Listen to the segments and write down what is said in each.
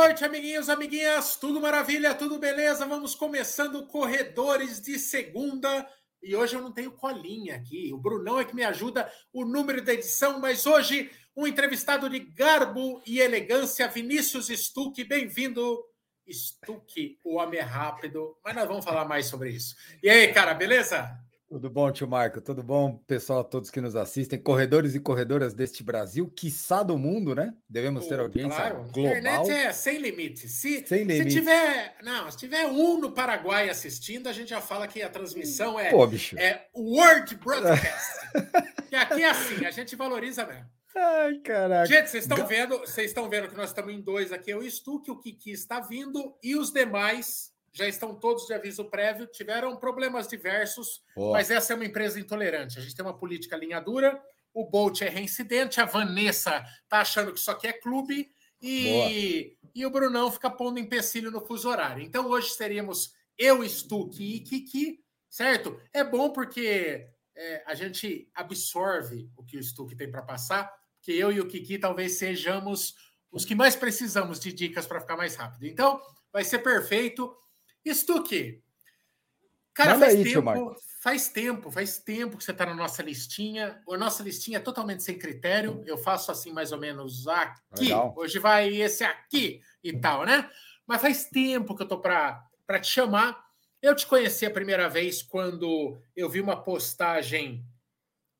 noite, amiguinhos, amiguinhas. Tudo maravilha, tudo beleza? Vamos começando Corredores de Segunda. E hoje eu não tenho colinha aqui. O Brunão é que me ajuda o número da edição, mas hoje um entrevistado de garbo e elegância, Vinícius Stuck. Bem-vindo, Stuck, o homem rápido. Mas nós vamos falar mais sobre isso. E aí, cara, beleza? Tudo bom, tio Marco? Tudo bom, pessoal, todos que nos assistem, corredores e corredoras deste Brasil, quiçá do mundo, né? Devemos ter audiência claro. global. A internet é sem limite. Se, sem limite. se tiver, não, se tiver um no Paraguai assistindo, a gente já fala que a transmissão é, Pô, bicho. é World Broadcast. e aqui é assim, a gente valoriza mesmo. Ai, caraca. Gente, vocês estão vendo, vocês estão vendo que nós estamos em dois aqui, eu estou que o Kiki está vindo e os demais já estão todos de aviso prévio, tiveram problemas diversos, mas essa é uma empresa intolerante. A gente tem uma política linha dura, o Bolt é reincidente, a Vanessa tá achando que isso aqui é clube e, e o Brunão fica pondo empecilho no fuso horário. Então hoje teríamos eu, Stuck e Kiki, certo? É bom porque é, a gente absorve o que o Stuck tem para passar, porque eu e o Kiki talvez sejamos os que mais precisamos de dicas para ficar mais rápido. Então, vai ser perfeito. Stuque, cara, faz aí, tempo, faz tempo, faz tempo que você está na nossa listinha. A nossa listinha é totalmente sem critério. Eu faço assim mais ou menos aqui. Legal. Hoje vai esse aqui e tal, né? Mas faz tempo que eu tô para te chamar. Eu te conheci a primeira vez quando eu vi uma postagem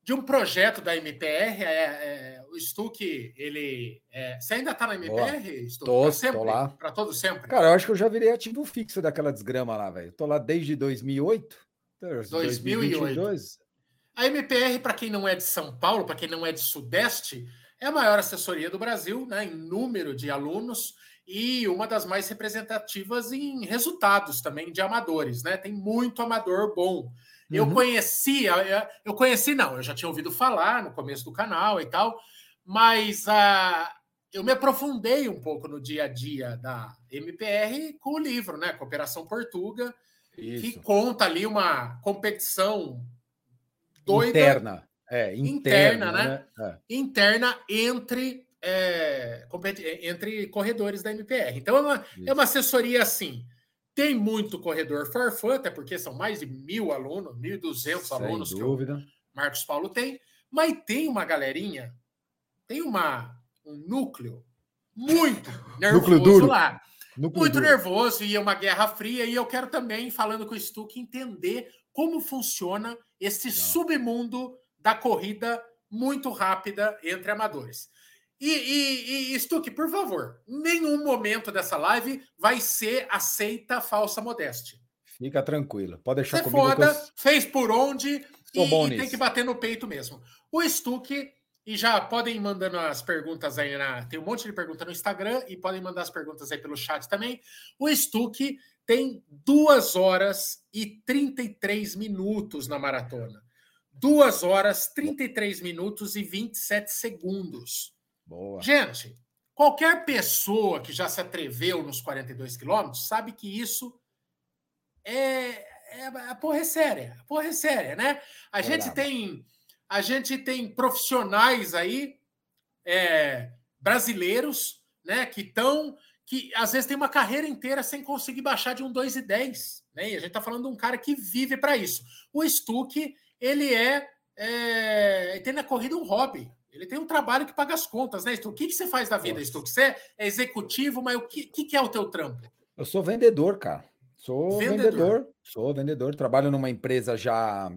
de um projeto da MPR. É, é, o Stuck, ele. É, você ainda está na MPR, Stuck? Tô, sempre, tô lá. Para todo sempre? Cara, eu acho que eu já virei ativo fixo daquela desgrama lá, velho. Tô lá desde 2008. 2008. A MPR, para quem não é de São Paulo, para quem não é de Sudeste, é a maior assessoria do Brasil, né, em número de alunos e uma das mais representativas em resultados também de amadores, né? Tem muito amador bom. Eu uhum. conhecia, eu conheci, não, eu já tinha ouvido falar no começo do canal e tal, mas uh, eu me aprofundei um pouco no dia a dia da MPR com o livro, né? Cooperação Portuga, Isso. que conta ali uma competição doida. Interna. É, interna, interna né? né? É. Interna entre, é, entre corredores da MPR. Então é uma, é uma assessoria assim tem muito corredor farfã, até porque são mais de mil alunos, 1.200 alunos dúvida. que o Marcos Paulo tem, mas tem uma galerinha, tem uma, um núcleo muito nervoso lá. Núcleo muito duro. nervoso e é uma guerra fria. E eu quero também, falando com o Stuck, entender como funciona esse submundo da corrida muito rápida entre amadores. E, e, e Stuck, por favor, nenhum momento dessa live vai ser aceita falsa modéstia. Fica tranquilo, pode deixar Você comigo. Foda, eu... fez por onde e, e tem que bater no peito mesmo. O Stuck, e já podem mandando as perguntas aí na. Tem um monte de pergunta no Instagram e podem mandar as perguntas aí pelo chat também. O Stuck tem duas horas e 33 minutos na maratona. Duas horas, 33 minutos e 27 segundos. Boa. Gente, qualquer pessoa que já se atreveu nos 42 quilômetros sabe que isso é, é a porra é séria, a porra é séria, né? A é gente tem a gente tem profissionais aí é, brasileiros, né, que estão que às vezes tem uma carreira inteira sem conseguir baixar de um 2 e 10, né? E a gente está falando de um cara que vive para isso. O Stuck, ele é, é tem na corrida um hobby, ele tem um trabalho que paga as contas, né, Stu? O que, que você faz da vida, Stu? Você é executivo, mas o que, que, que é o teu trampo? Eu sou vendedor, cara. Sou vendedor. vendedor. Sou vendedor. Trabalho numa empresa já.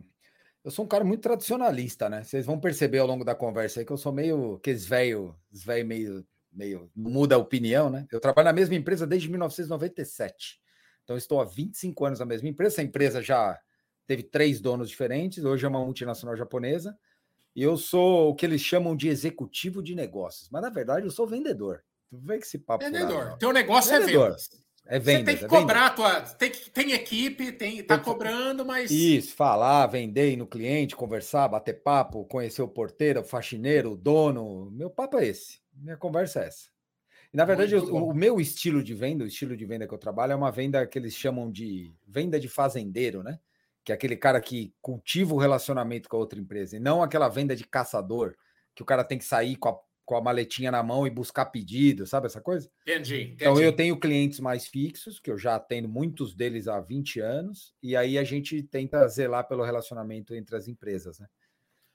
Eu sou um cara muito tradicionalista, né? Vocês vão perceber ao longo da conversa aí que eu sou meio. Aqueles velho, velho meio, meio. Muda a opinião, né? Eu trabalho na mesma empresa desde 1997. Então, estou há 25 anos na mesma empresa. Essa empresa já teve três donos diferentes. Hoje é uma multinacional japonesa. E eu sou o que eles chamam de executivo de negócios, mas na verdade eu sou vendedor. Tu vê que esse papo. Vendedor. Lá, Teu negócio é vendedor. é vendas. É venda. Você tem que é cobrar a tua. Tem, tem equipe, tem, tá tem, cobrando, mas. Isso, falar, vender, ir no cliente, conversar, bater papo, conhecer o porteiro, o faxineiro, o dono. Meu papo é esse. Minha conversa é essa. E, na verdade, o, o, meu estilo de venda, o estilo de venda que eu trabalho, é uma venda que eles chamam de venda de fazendeiro, né? Que é aquele cara que cultiva o relacionamento com a outra empresa, e não aquela venda de caçador, que o cara tem que sair com a com a maletinha na mão e buscar pedido, sabe essa coisa? Entendi, entendi. Então eu tenho clientes mais fixos, que eu já atendo muitos deles há 20 anos, e aí a gente tenta zelar pelo relacionamento entre as empresas, né?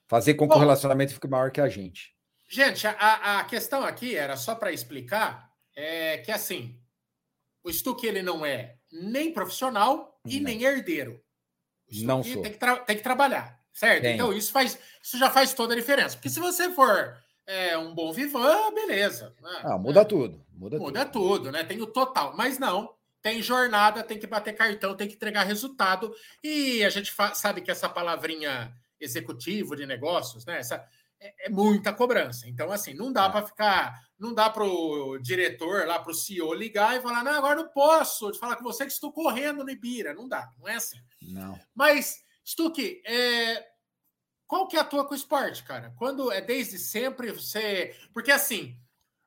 Fazer com que Bom, o relacionamento fique maior que a gente. Gente, a, a questão aqui era só para explicar é, que assim, o Stuck ele não é nem profissional e nem herdeiro. Não sou. Tem que, tem que trabalhar, certo? Tem. Então isso faz, isso já faz toda a diferença. Porque se você for é, um bom vivan, beleza. Né? Ah, muda tudo. Muda, muda tudo. tudo, né? Tem o total. Mas não, tem jornada, tem que bater cartão, tem que entregar resultado. E a gente sabe que essa palavrinha executivo de negócios, né? Essa, é, é muita cobrança. Então, assim, não dá é. para ficar, não dá para o diretor lá, para o CEO ligar e falar, não, agora não posso te falar com você que estou correndo no Ibira. Não dá, não é assim. Não. Mas, Stuque, é, qual que é a tua com o esporte, cara? Quando é desde sempre você. Porque assim,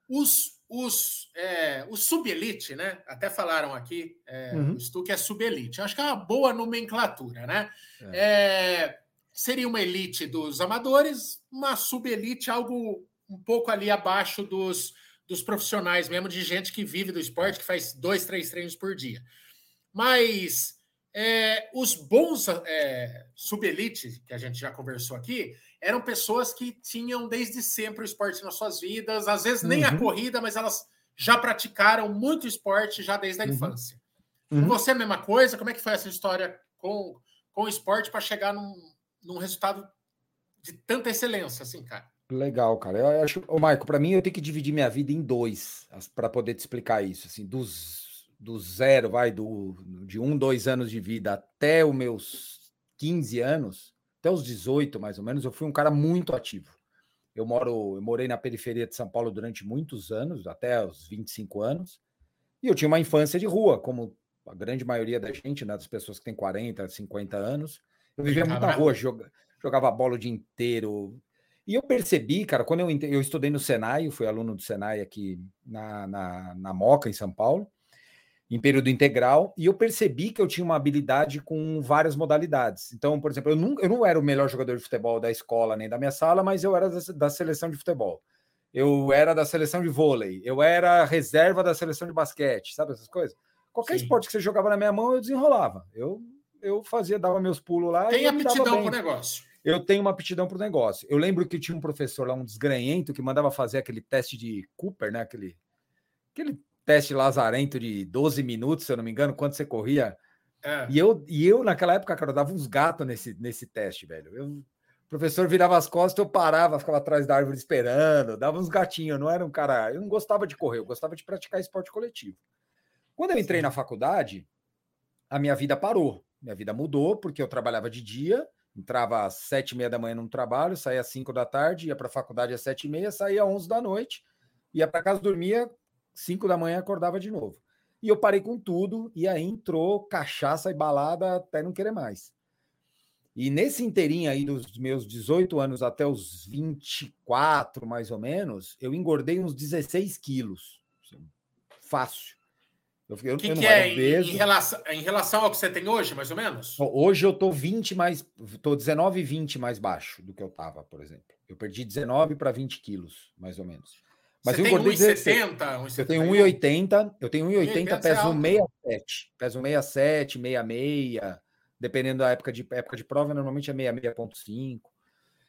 os, os, é, os sub-elite, né? Até falaram aqui, é, uhum. o Stuque é sub-elite. Acho que é uma boa nomenclatura, né? É. é seria uma elite dos amadores, uma subelite, algo um pouco ali abaixo dos, dos profissionais mesmo, de gente que vive do esporte, que faz dois, três treinos por dia. Mas é, os bons é, subelite, que a gente já conversou aqui, eram pessoas que tinham desde sempre o esporte nas suas vidas, às vezes nem uhum. a corrida, mas elas já praticaram muito esporte já desde a uhum. infância. Uhum. Você a mesma coisa? Como é que foi essa história com, com o esporte para chegar num, num resultado de tanta excelência, assim, cara. Legal, cara. Eu acho, ô, Marco, para mim eu tenho que dividir minha vida em dois para poder te explicar isso. Assim, dos, do zero, vai, do, de um, dois anos de vida até os meus 15 anos, até os 18 mais ou menos, eu fui um cara muito ativo. Eu moro, eu morei na periferia de São Paulo durante muitos anos, até os 25 anos, e eu tinha uma infância de rua, como a grande maioria da gente, né, das pessoas que têm 40, 50 anos. Eu vivia muito na rua, joga, jogava bola o dia inteiro. E eu percebi, cara, quando eu, eu estudei no Senai, eu fui aluno do Senai aqui na, na, na Moca, em São Paulo, em período integral, e eu percebi que eu tinha uma habilidade com várias modalidades. Então, por exemplo, eu não, eu não era o melhor jogador de futebol da escola nem da minha sala, mas eu era da, da seleção de futebol. Eu era da seleção de vôlei, eu era reserva da seleção de basquete, sabe essas coisas? Qualquer Sim. esporte que você jogava na minha mão, eu desenrolava. Eu eu fazia, dava meus pulos lá. Tem aptidão para o negócio. Eu tenho uma aptidão para o negócio. Eu lembro que tinha um professor lá, um desgranhento, que mandava fazer aquele teste de Cooper, né? Aquele, aquele teste lazarento de 12 minutos, se eu não me engano, quando você corria. É. E, eu, e eu, naquela época, cara, eu dava uns gatos nesse, nesse teste, velho. Eu, o professor virava as costas, eu parava, ficava atrás da árvore esperando, dava uns gatinhos. Eu não era um cara. Eu não gostava de correr, eu gostava de praticar esporte coletivo. Quando eu entrei Sim. na faculdade, a minha vida parou. Minha vida mudou porque eu trabalhava de dia, entrava às sete e meia da manhã no trabalho, saía às cinco da tarde, ia para a faculdade às sete e meia, saía às onze da noite, ia para casa, dormia cinco da manhã, acordava de novo. E eu parei com tudo, e aí entrou cachaça e balada até não querer mais. E nesse inteirinho aí dos meus 18 anos até os 24, mais ou menos, eu engordei uns 16 quilos. Fácil. O que, que é em, em, relação, em relação ao que você tem hoje, mais ou menos? Hoje eu tô 20 mais. tô 19 20 mais baixo do que eu tava, por exemplo. Eu perdi 19 para 20 quilos, mais ou menos. Mas você eu engordei 1,70? Eu tenho 1,80, eu tenho 1,80, peso 67. Peso 67, 66, dependendo da época de época de prova, normalmente é 66,5.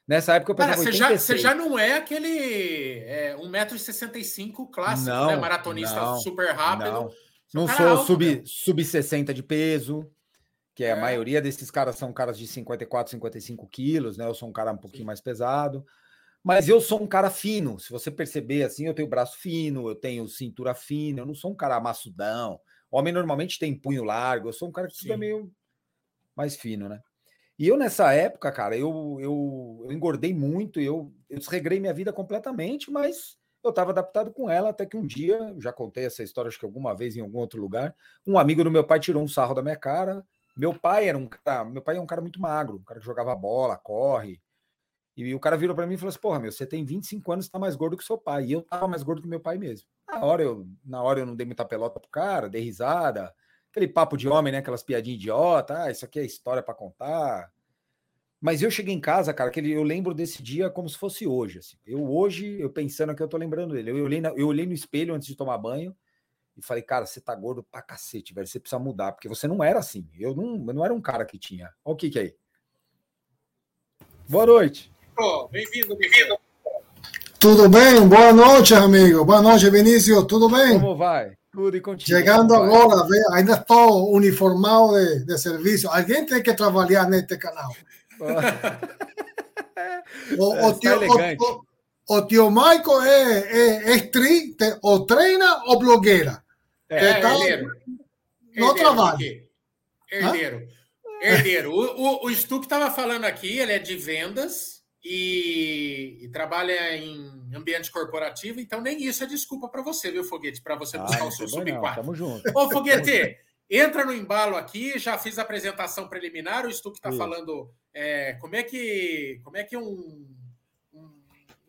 Nessa época eu pesava Cara, você já, você já não é aquele é, 1,65m clássico, não, né? Maratonista não, super rápido. Não. Não sou alto, sub, sub 60 de peso, que é, é, a maioria desses caras são caras de 54, 55 quilos, né? Eu sou um cara um pouquinho mais pesado. Mas eu sou um cara fino. Se você perceber assim, eu tenho braço fino, eu tenho cintura fina, eu não sou um cara maçudão. Homem normalmente tem punho largo, eu sou um cara que é meio mais fino, né? E eu, nessa época, cara, eu, eu, eu engordei muito, eu, eu desregrei minha vida completamente, mas eu estava adaptado com ela até que um dia, já contei essa história acho que alguma vez em algum outro lugar, um amigo do meu pai tirou um sarro da minha cara. Meu pai era um cara, meu pai é um cara muito magro, um cara que jogava bola, corre. E o cara virou para mim e falou assim: "Porra, meu, você tem 25 anos, tá mais gordo que seu pai". E eu tava mais gordo que meu pai mesmo. Na hora eu, na hora eu não dei muita pelota pro cara, dei risada, aquele papo de homem, né, aquelas piadinhas idiota, ah, isso aqui é história para contar. Mas eu cheguei em casa, cara, que eu lembro desse dia como se fosse hoje. Assim. Eu hoje, eu pensando que eu tô lembrando dele. Eu olhei, na, eu olhei no espelho antes de tomar banho e falei, cara, você tá gordo pra cacete, velho. Você precisa mudar, porque você não era assim. Eu não, eu não era um cara que tinha. Olha o que que é aí. Boa noite. Oh, bem-vindo, bem-vindo. Tudo bem? Boa noite, amigo. Boa noite, Vinícius. Tudo bem? Como vai? Tudo e contigo. Chegando agora, ainda estou uniformado de, de serviço. Alguém tem que trabalhar neste canal. o, o, tio, o, o, tio Michael é, é, é tri, te, ou treina ou blogueira. É, tá, herdeiro. No trabalho. Herdeiro. Herdeiro. O, o, o Stuck estava falando aqui, ele é de vendas e, e, trabalha em ambiente corporativo, então nem isso é desculpa para você, viu, Foguete? Para você buscar ah, o seu sub 4. Tamo junto. Ô, Foguete, entra no embalo aqui, já fiz a apresentação preliminar, o Stuck está falando é, como é que como é que um, um,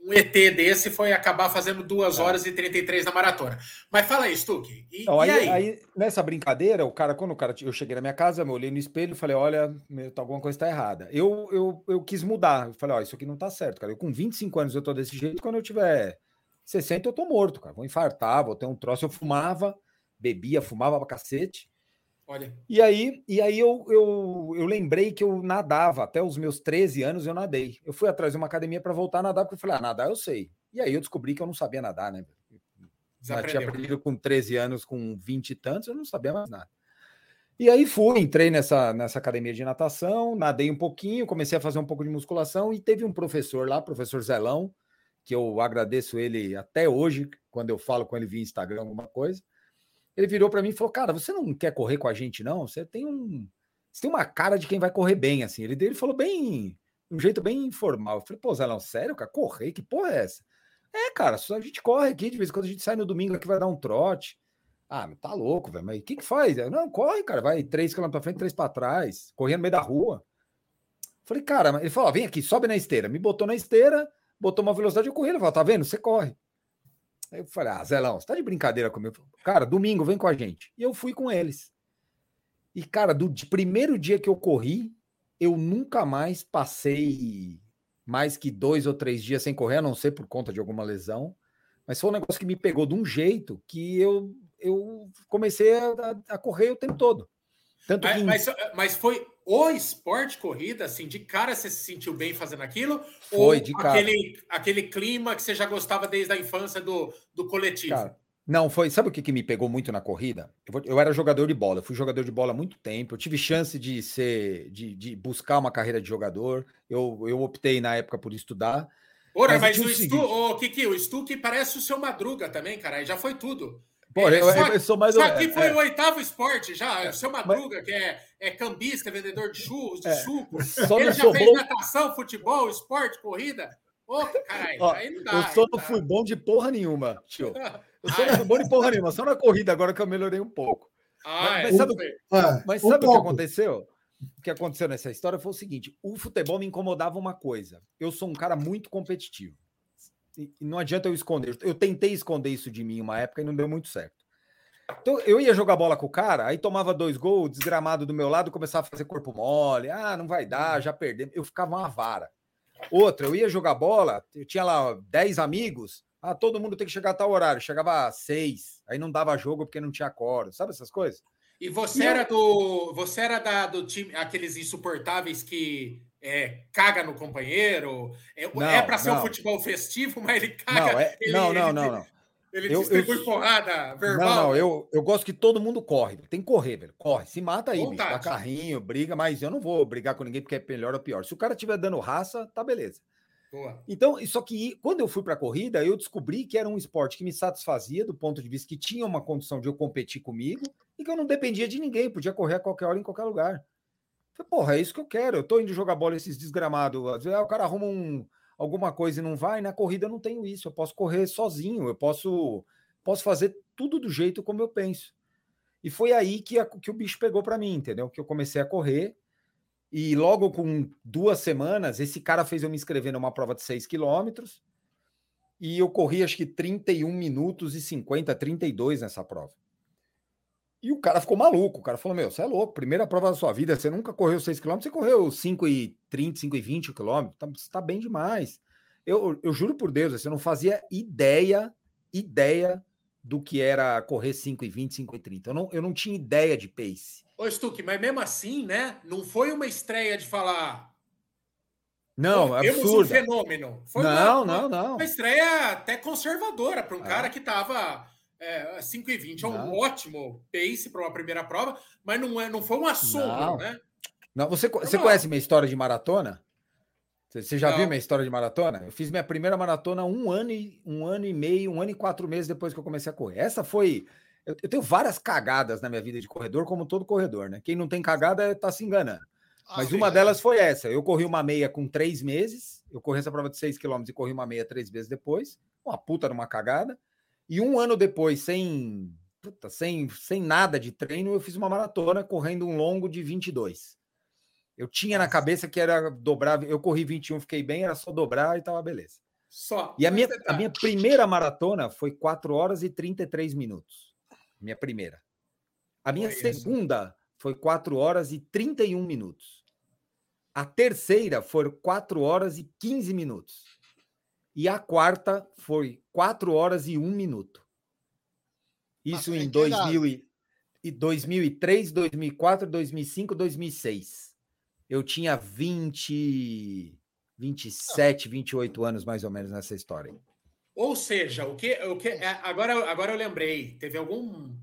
um, ET desse foi acabar fazendo 2 é. horas e 33 na maratona. Mas fala aí, Stuck. E, então, aí, aí? aí, nessa brincadeira, o cara, quando o cara, eu cheguei na minha casa, eu olhei no espelho e falei: olha, alguma coisa está errada. Eu, eu, eu quis mudar. Eu falei: ó, isso aqui não está certo, cara. Eu com 25 anos eu tô desse jeito, quando eu tiver 60 eu tô morto, cara. Vou infartar, vou ter um troço. Eu fumava, bebia, fumava pra cacete. Olha. E aí, e aí eu, eu, eu lembrei que eu nadava, até os meus 13 anos eu nadei. Eu fui atrás de uma academia para voltar a nadar, porque eu falei, ah, nadar eu sei. E aí eu descobri que eu não sabia nadar, né? Já tinha aprendido com 13 anos, com 20 e tantos, eu não sabia mais nada. E aí fui, entrei nessa, nessa academia de natação, nadei um pouquinho, comecei a fazer um pouco de musculação e teve um professor lá, professor Zelão, que eu agradeço ele até hoje, quando eu falo com ele via Instagram alguma coisa ele virou para mim e falou: Cara, você não quer correr com a gente, não? Você tem um. Você tem uma cara de quem vai correr bem, assim. Ele, ele falou bem. De um jeito bem informal. Eu falei, pô, Zé, não, sério, cara? Correr? Que porra é essa? É, cara, só a gente corre aqui, de vez em quando a gente sai no domingo aqui, vai dar um trote. Ah, tá louco, velho. Mas o que que faz? Não, corre, cara. Vai três km pra frente, três para trás, correndo no meio da rua. Falei, cara, ele falou: vem aqui, sobe na esteira. Me botou na esteira, botou uma velocidade, eu corri. Ele falou: tá vendo? Você corre. Aí eu falei, ah, Zelão, você tá de brincadeira comigo? Cara, domingo vem com a gente. E eu fui com eles. E, cara, do primeiro dia que eu corri, eu nunca mais passei mais que dois ou três dias sem correr, a não ser por conta de alguma lesão. Mas foi um negócio que me pegou de um jeito que eu, eu comecei a, a correr o tempo todo. Tanto mas, que... mas, mas, foi o esporte corrida, assim, de cara você se sentiu bem fazendo aquilo? Foi, ou de cara. Aquele, aquele clima que você já gostava desde a infância do, do coletivo? Cara, não, foi. Sabe o que, que me pegou muito na corrida? Eu, eu, era jogador de bola, eu fui jogador de bola há muito tempo. Eu tive chance de ser, de, de buscar uma carreira de jogador. Eu, eu optei na época por estudar. Ora, mas, mas o, Stu, o Kiki, o Stu que parece o seu Madruga também, cara. Já foi tudo. Pô, é, eu, só, eu, sou mais. Só que foi é, o oitavo esporte já. É, o seu Madruga, mas, que é, é cambista, vendedor de churros, de é, suco. Ele já fez bom... natação, futebol, esporte, corrida. Ô, caralho, aí não dá. Eu só não fui bom de porra nenhuma, tio. Eu só não fui bom de porra nenhuma, só na corrida, agora que eu melhorei um pouco. Ah, mas, mas sabe, mas sabe um o que aconteceu? O que aconteceu nessa história foi o seguinte: o futebol me incomodava uma coisa. Eu sou um cara muito competitivo. E não adianta eu esconder. Eu tentei esconder isso de mim uma época e não deu muito certo. Então, eu ia jogar bola com o cara, aí tomava dois gols, desgramado do meu lado, começava a fazer corpo mole. Ah, não vai dar, já perdemos. Eu ficava uma vara. Outra, eu ia jogar bola, eu tinha lá 10 amigos. Ah, todo mundo tem que chegar a tal horário. Chegava às seis, aí não dava jogo porque não tinha coro. Sabe essas coisas? E você e era eu... do. Você era da, do time, aqueles insuportáveis que é, caga no companheiro. É, é para ser um futebol festivo, mas ele caga. Não, é, ele, não, não, ele, não, não. Ele eu, distribui eu, porrada verbal. Não, não, eu, eu gosto que todo mundo corre. Tem que correr, velho. Corre. Se mata aí, bicho. Dá carrinho, briga, mas eu não vou brigar com ninguém porque é melhor ou pior. Se o cara estiver dando raça, tá beleza. Boa. Então, só que quando eu fui para a corrida, eu descobri que era um esporte que me satisfazia do ponto de vista que tinha uma condição de eu competir comigo e que eu não dependia de ninguém, podia correr a qualquer hora em qualquer lugar. Falei, porra, é isso que eu quero. Eu tô indo jogar bola esses desgramados. Às vezes, ah, o cara arruma um, alguma coisa e não vai. Na corrida eu não tenho isso. Eu posso correr sozinho, eu posso, posso fazer tudo do jeito como eu penso. E foi aí que, a, que o bicho pegou para mim, entendeu? Que eu comecei a correr. E logo com duas semanas, esse cara fez eu me inscrever numa prova de 6 quilômetros. E eu corri acho que 31 minutos e 50, 32 nessa prova. E o cara ficou maluco. O cara falou: Meu, você é louco, primeira prova da sua vida, você nunca correu 6 km, você correu 5 e 30, 5 e 20 km, tá, você tá bem demais. Eu, eu juro por Deus, você não fazia ideia, ideia do que era correr 5 e 20, 5 e 30. Eu não, eu não tinha ideia de pace. Ô, Stuck, mas mesmo assim, né? Não foi uma estreia de falar. Não, é absurdo. um fenômeno. Foi não, uma, não, não. Uma estreia até conservadora para um é. cara que estava é, 5 e 20 é um não. ótimo pace para uma primeira prova, mas não, é, não foi um assombro, né? Não, você, você conhece minha história de maratona? Você já não. viu minha história de maratona? Eu fiz minha primeira maratona um ano e um ano e meio, um ano e quatro meses depois que eu comecei a correr. Essa foi. Eu, eu tenho várias cagadas na minha vida de corredor, como todo corredor, né? Quem não tem cagada está se enganando. Ah, Mas uma delas foi essa. Eu corri uma meia com três meses. Eu corri essa prova de seis quilômetros e corri uma meia três meses depois. Uma puta numa cagada. E um ano depois, sem, puta, sem, sem nada de treino, eu fiz uma maratona correndo um longo de 22. Eu tinha na cabeça que era dobrar, eu corri 21, fiquei bem, era só dobrar e tava beleza. Só. E a minha, a minha primeira maratona foi 4 horas e 33 minutos. Minha primeira. A minha foi segunda isso. foi 4 horas e 31 minutos. A terceira foi 4 horas e 15 minutos. E a quarta foi 4 horas e 1 minuto. Isso em 2000 e, 2003, 2004, 2005, 2006. Eu tinha 20, 27, 28 anos mais ou menos nessa história. Ou seja, o que, o que é, agora, agora eu lembrei, teve algum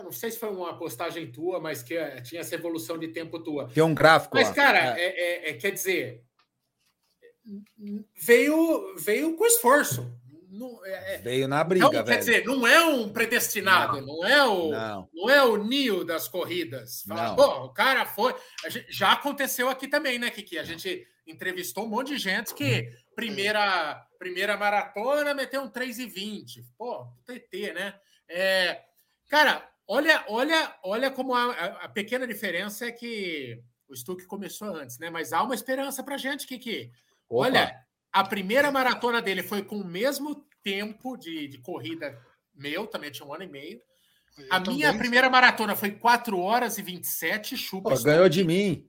não sei se foi uma postagem tua, mas que eh, tinha essa evolução de tempo tua. Tem um gráfico. Mas, lá. cara, é. É, é, é quer dizer, veio, veio com esforço. Não, é, é, Veio na briga, então, Quer dizer, não é um predestinado, não, não é o não. não. é o Nio das corridas. Fala, Pô, o cara foi. Gente, já aconteceu aqui também, né, Kiki? A gente entrevistou um monte de gente que primeira, primeira maratona meteu um 3,20. Pô, TT, né? É, cara, olha, olha, olha como a, a, pequena diferença é que o Stuck começou antes, né? Mas há uma esperança pra gente, Kiki. Opa. Olha, a primeira maratona dele foi com o mesmo tempo de, de corrida meu, também tinha um ano e meio. Eu a minha primeira maratona foi 4 horas e 27, chupa. Pô, ganhou de mim.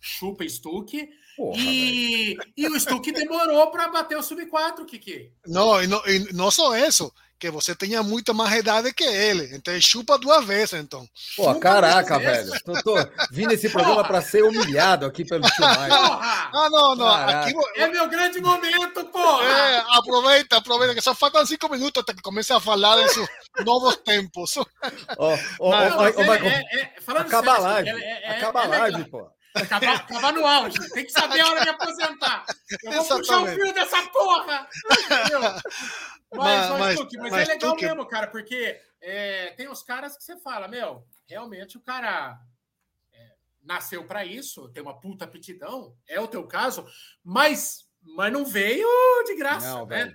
Chupa Stuck. E, e o Stuck demorou para bater o sub 4, Kiki. Não, e não, e não só isso que você tenha muito mais idade que ele. Então chupa duas vezes, então. Pô, chupa caraca, velho. Tô, tô vindo esse programa para ser humilhado aqui pelo tio Ah, não, não. Aqui, é meu grande momento, porra. É, aproveita, aproveita, que só faltam cinco minutos até que comece a falar desses novos tempos. Ó, ó, ó, acaba a live. acaba a live, pô. Acabar, acabar, no auge. Tem que saber a hora de aposentar. Eu vou Exatamente. puxar o fio dessa porra. Mas, mas, mas, mas, mas é legal que... mesmo, cara, porque é, tem uns caras que você fala, meu, realmente o cara é, nasceu para isso, tem uma puta aptidão, é o teu caso, mas, mas não veio de graça, não, né?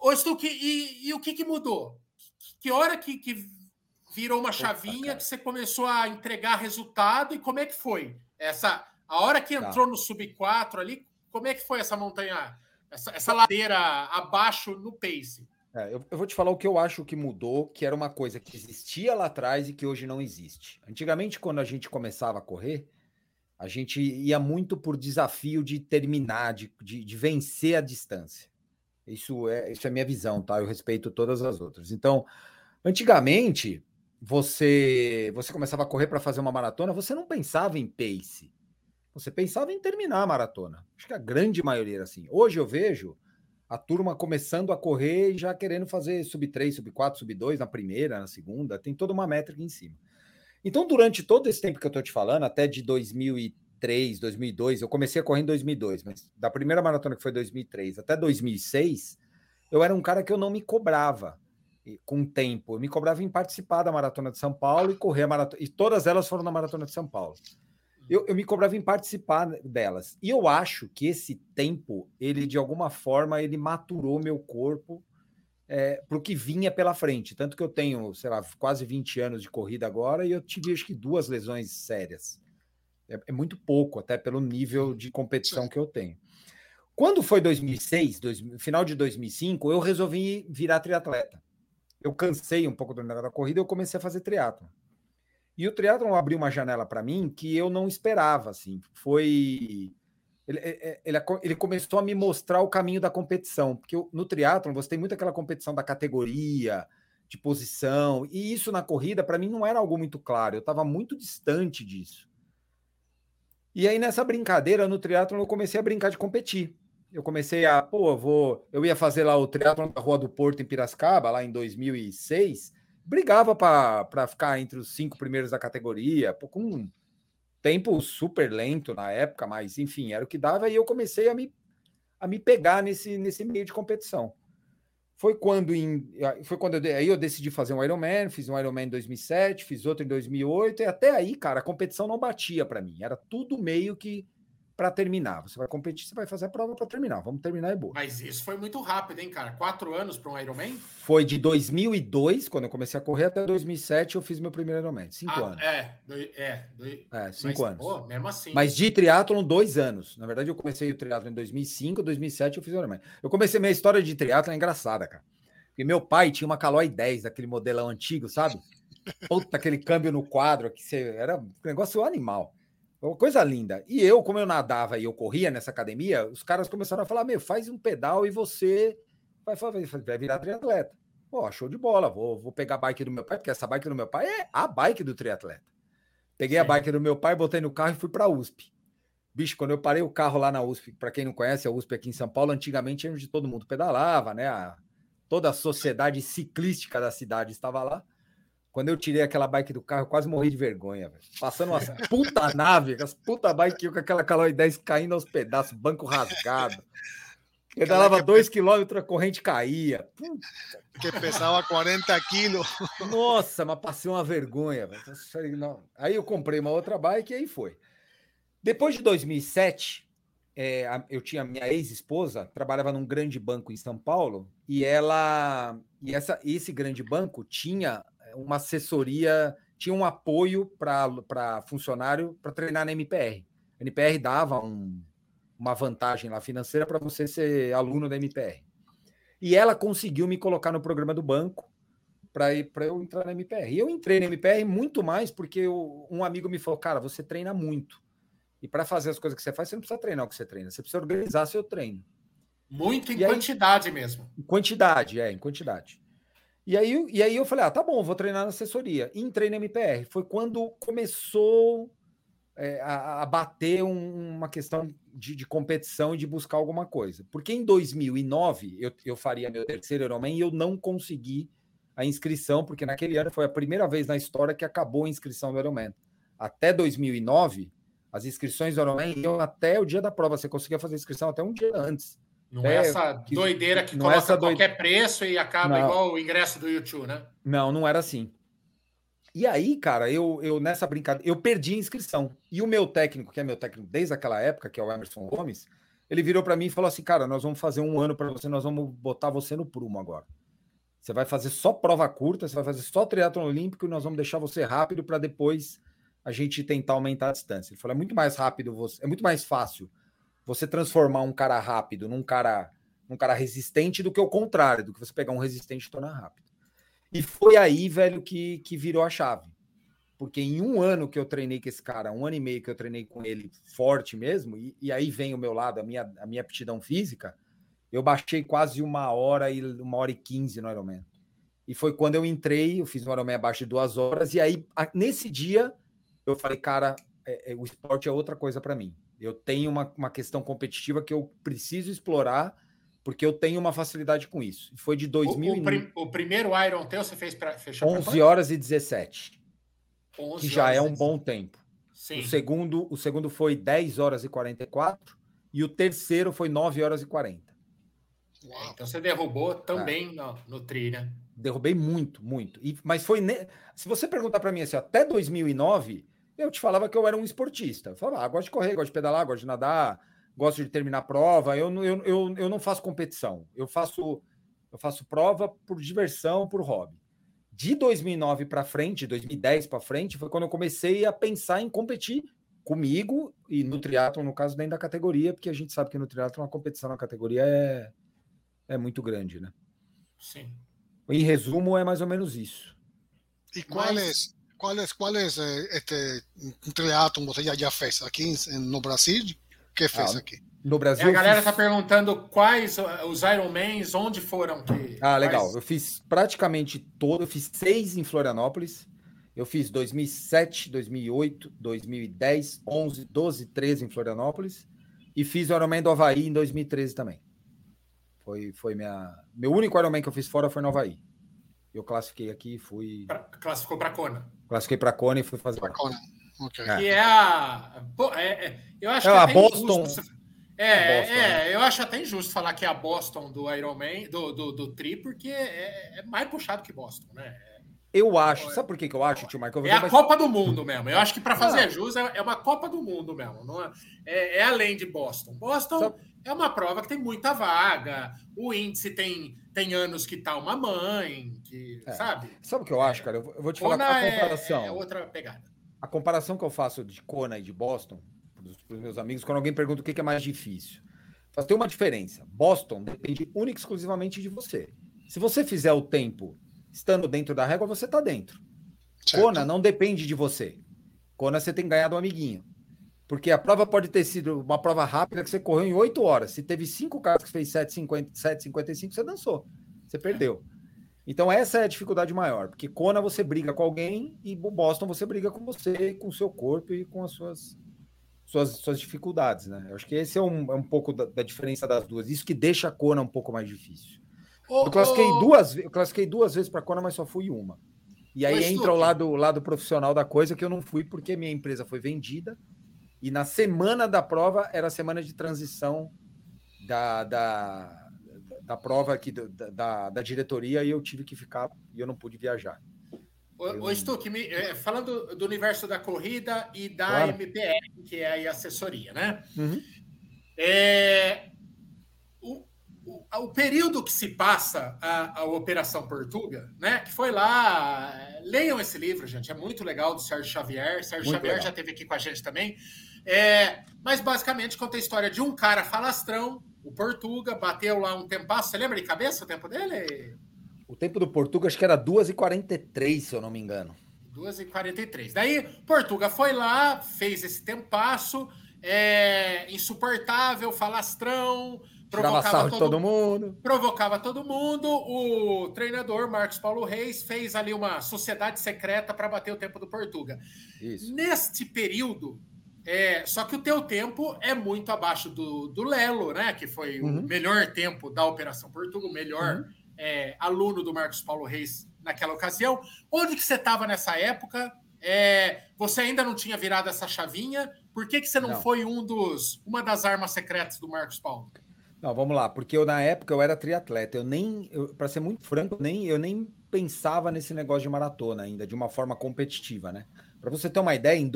Ô, Stuck, e, e, o que, que mudou? Que, que hora que, que virou uma chavinha que você começou a entregar resultado e como é que foi? Essa, a hora que tá. entrou tá. no sub 4 ali, como é que foi essa montanha? essa, essa ladeira abaixo no pace. É, eu, eu, vou te falar o que eu acho que mudou, que era uma coisa que existia lá atrás e que hoje não existe. Antigamente, quando a gente começava a correr, a gente ia muito por desafio de terminar, de, de, de vencer a distância. Isso é, isso é minha visão, tá? Eu respeito todas as outras. Então, antigamente, você você começava a correr para fazer uma maratona, você não pensava em pace. Você pensava em terminar a maratona. Acho que a grande maioria era assim. Hoje eu vejo a turma começando a correr e já querendo fazer sub 3, sub 4, sub 2 na primeira, na segunda, tem toda uma métrica em cima. Então, durante todo esse tempo que eu estou te falando, até de 2003, 2002, eu comecei a correr em 2002, mas da primeira maratona que foi 2003 até 2006, eu era um cara que eu não me cobrava com o tempo. Eu me cobrava em participar da maratona de São Paulo e correr a maratona. E todas elas foram na maratona de São Paulo eu, eu me cobrava em participar delas. E eu acho que esse tempo, ele de alguma forma, ele maturou meu corpo é, para o que vinha pela frente. Tanto que eu tenho, sei lá, quase 20 anos de corrida agora e eu tive acho que duas lesões sérias. É, é muito pouco, até pelo nível de competição que eu tenho. Quando foi 2006, dois, final de 2005, eu resolvi virar triatleta. Eu cansei um pouco do negócio da corrida eu comecei a fazer triatlo. E o triatlon abriu uma janela para mim que eu não esperava, assim. Foi ele, é, ele, ele, começou a me mostrar o caminho da competição, porque no triatlon você tem muito aquela competição da categoria, de posição, e isso na corrida para mim não era algo muito claro, eu estava muito distante disso. E aí nessa brincadeira no triatlon eu comecei a brincar de competir. Eu comecei a, pô, eu vou, eu ia fazer lá o triatlon da Rua do Porto em Piracicaba lá em 2006, brigava para ficar entre os cinco primeiros da categoria, com tempo super lento na época, mas enfim, era o que dava e eu comecei a me, a me pegar nesse, nesse meio de competição. Foi quando em, foi quando eu, aí eu decidi fazer um Ironman, fiz um Ironman em 2007, fiz outro em 2008 e até aí, cara, a competição não batia para mim. Era tudo meio que para terminar. Você vai competir, você vai fazer a prova para terminar. Vamos terminar é boa. Mas isso foi muito rápido, hein, cara? Quatro anos para um Ironman? Foi de 2002, quando eu comecei a correr, até 2007 eu fiz meu primeiro Ironman. Cinco ah, anos. É, é, é cinco mas, anos. Pô, mesmo assim. Mas de triatlon, dois anos. Na verdade, eu comecei o triatlon em 2005, 2007 eu fiz o Ironman. Eu comecei minha história de triatlon é engraçada, cara. Porque meu pai tinha uma Caloi 10, aquele modelão antigo, sabe? Puta, aquele câmbio no quadro, que você, era um negócio animal. Uma coisa linda. E eu, como eu nadava e eu corria nessa academia, os caras começaram a falar: meu, faz um pedal e você vai, vai, virar triatleta. Pô, show de bola. Vou, vou pegar a bike do meu pai, porque essa bike do meu pai é a bike do triatleta. Peguei a bike do meu pai, botei no carro e fui para a USP. Bicho, quando eu parei o carro lá na USP, para quem não conhece, a USP aqui em São Paulo, antigamente onde todo mundo pedalava, né? A, toda a sociedade ciclística da cidade estava lá. Quando eu tirei aquela bike do carro, eu quase morri de vergonha, velho. Passando umas puta nave, as puta bike com aquela Caloi 10 caindo aos pedaços, banco rasgado. Pedalava dois quilômetros, a corrente caía. Puta. Que pesava 40 quilos. Nossa, mas passei uma vergonha. Velho. Aí eu comprei uma outra bike e aí foi. Depois de 2007, é, eu tinha minha ex-esposa, trabalhava num grande banco em São Paulo, e ela. E essa, esse grande banco tinha uma assessoria, tinha um apoio para funcionário para treinar na MPR. A MPR dava um, uma vantagem lá financeira para você ser aluno da MPR. E ela conseguiu me colocar no programa do banco para eu entrar na MPR. E eu entrei na MPR muito mais porque eu, um amigo me falou: cara, você treina muito. E para fazer as coisas que você faz, você não precisa treinar o que você treina, você precisa organizar seu treino. Muito em e quantidade aí, mesmo. Em quantidade, é, em quantidade. E aí, e aí eu falei, ah, tá bom, vou treinar na assessoria. E entrei na MPR. Foi quando começou é, a, a, bater um, uma questão de, de, competição e de buscar alguma coisa. Porque em 2009 eu, eu faria meu terceiro Ironman e eu não consegui a inscrição, porque naquele ano foi a primeira vez na história que acabou a inscrição do Ironman. Até 2009, as inscrições do Ironman iam até o dia da prova. Você conseguia fazer inscrição até um dia antes. Não é, é essa doideira que coloca essa qualquer doide... preço e acaba não. igual o ingresso do YouTube, né? Não, não era assim. E aí, cara, eu, eu nessa brincadeira, eu perdi a inscrição. E o meu técnico, que é meu técnico desde aquela época, que é o Emerson Gomes, ele virou para mim e falou assim: Cara, nós vamos fazer um ano para você, nós vamos botar você no prumo agora. Você vai fazer só prova curta, você vai fazer só triatlon olímpico e nós vamos deixar você rápido para depois a gente tentar aumentar a distância. Ele falou: É muito mais rápido, você, é muito mais fácil você transformar um cara rápido num cara, num cara resistente do que o contrário, do que você pegar um resistente e tornar rápido. E foi aí, velho, que, que virou a chave. Porque em um ano que eu treinei com esse cara, um ano e meio que eu treinei com ele forte mesmo, e, e aí vem o meu lado, a minha, a minha aptidão física, eu baixei quase uma hora e uma hora e quinze no Ironman. E foi quando eu entrei, eu fiz um Ironman abaixo de duas horas, e aí, nesse dia, eu falei, cara, é, é, o esporte é outra coisa para mim. Eu tenho uma, uma questão competitiva que eu preciso explorar, porque eu tenho uma facilidade com isso. Foi de 2000. O, o, prim, o primeiro Iron teu você fez para fechar 11 pra horas e 17. 11 que já é um bom tempo. Sim. O segundo, o segundo foi 10 horas e 44 e o terceiro foi 9 horas e 40. Uau. Então você derrubou também é. no, no tri, né? Derrubei muito, muito. E, mas foi. Ne... Se você perguntar para mim assim, até 2009, eu te falava que eu era um esportista. Eu falava, ah, gosto de correr, gosto de pedalar, gosto de nadar, gosto de terminar prova. Eu, eu, eu, eu não faço competição. Eu faço, eu faço prova por diversão, por hobby. De 2009 para frente, 2010 para frente, foi quando eu comecei a pensar em competir comigo e no triatlo, no caso, dentro da categoria, porque a gente sabe que no triatlo a competição na categoria é, é muito grande, né? Sim. Em resumo, é mais ou menos isso. E quais, quais, quais este, triatlon você já, já fez aqui no Brasil? que fez ah, aqui? No Brasil. É, a galera está perguntando quais os Ironmans, onde foram que. Ah, legal. Quais... Eu fiz praticamente todo, eu fiz seis em Florianópolis. Eu fiz 2007, 2008, 2010, 11, 12, 13 em Florianópolis. E fiz o Ironman do Havaí em 2013 também. Foi, foi minha. Meu único Ironman que eu fiz fora foi no Havaí. Eu classifiquei aqui e fui. Pra, classificou para Kona. Classifiquei para Kona e fui fazer. Para Kona. Okay. Que é a. É, é, eu acho é que a Boston. Injusto. É, Boston, é, né? eu acho até injusto falar que é a Boston do Ironman, do, do, do Tri, porque é, é mais puxado que Boston, né? Eu acho, sabe por que, que eu acho, tio Michael? É a Copa do Mundo mesmo. Eu acho que para fazer jus é, é uma Copa do Mundo mesmo. Não é, é, é além de Boston. Boston sabe? É uma prova que tem muita vaga. O índice tem, tem anos que tá uma mãe, que, é. sabe? Sabe o que eu acho, cara? Eu vou te falar a é, comparação. É, outra pegada. A comparação que eu faço de Kona e de Boston, para os meus amigos, quando alguém pergunta o que é mais difícil. Mas tem uma diferença. Boston depende única e exclusivamente de você. Se você fizer o tempo estando dentro da régua, você está dentro. Certo. Kona não depende de você. Kona você tem ganhado um amiguinho. Porque a prova pode ter sido uma prova rápida que você correu em 8 horas. Se teve cinco caras que fez 7,55, você dançou. Você perdeu. Então essa é a dificuldade maior. Porque Kona você briga com alguém e Boston você briga com você, com o seu corpo e com as suas, suas, suas dificuldades, né? Eu acho que esse é um, é um pouco da, da diferença das duas. Isso que deixa a Kona um pouco mais difícil. Oh, eu classifiquei oh. duas, eu classifiquei duas vezes para Kona, mas só fui uma. E aí entra o lado, o lado profissional da coisa que eu não fui porque minha empresa foi vendida. E na semana da prova era a semana de transição da, da, da prova aqui da, da, da diretoria e eu tive que ficar e eu não pude viajar. Ô, Stuck, me, é, falando do universo da corrida e da claro. MPR, que é a assessoria, né? Uhum. É, o período que se passa a, a, Operação Portuga, né? Que foi lá. Leiam esse livro, gente. É muito legal do Sérgio Xavier. Sérgio muito Xavier legal. já esteve aqui com a gente também. É, mas basicamente conta a história de um cara falastrão, o Portuga, bateu lá um tempasso. Você lembra de cabeça o tempo dele? O tempo do Portuga acho que era 2h43, se eu não me engano. 2h43. Daí, Portuga foi lá, fez esse tempasso, é, insuportável, falastrão provocava todo, todo, mundo. Provocava todo mundo. O treinador Marcos Paulo Reis fez ali uma sociedade secreta para bater o tempo do Portuga. Isso. Neste período, é, só que o teu tempo é muito abaixo do, do Lelo, né? Que foi uhum. o melhor tempo da Operação Portuga, o melhor uhum. é, aluno do Marcos Paulo Reis naquela ocasião. Onde que você estava nessa época? É, você ainda não tinha virado essa chavinha? Por que, que você não, não, foi um dos, uma das armas secretas do Marcos Paulo? Não, vamos lá, porque eu na época eu era triatleta, eu nem, para ser muito franco, nem eu nem pensava nesse negócio de maratona ainda, de uma forma competitiva, né? Para você ter uma ideia, em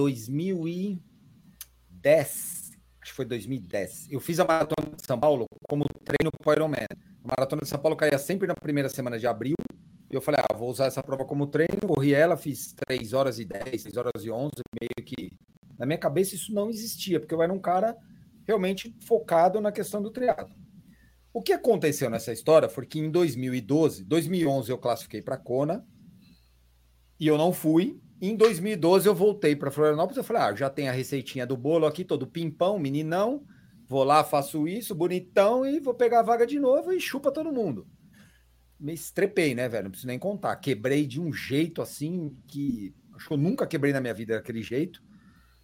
2010, acho que foi 2010, eu fiz a maratona de São Paulo como treino para Ironman. A maratona de São Paulo caía sempre na primeira semana de abril, e eu falei, ah, vou usar essa prova como treino, corri ela, fiz 3 horas e 10, 3 horas e 11, meio que na minha cabeça isso não existia, porque eu era um cara realmente focado na questão do triatlo. O que aconteceu nessa história foi que em 2012, 2011 eu classifiquei para Kona e eu não fui. Em 2012 eu voltei para Florianópolis, eu falei: "Ah, já tem a receitinha do bolo aqui, todo pimpão, meninão. Vou lá, faço isso, bonitão e vou pegar a vaga de novo e chupa todo mundo." Me estrepei, né, velho? Não preciso nem contar. Quebrei de um jeito assim que acho que eu nunca quebrei na minha vida daquele jeito.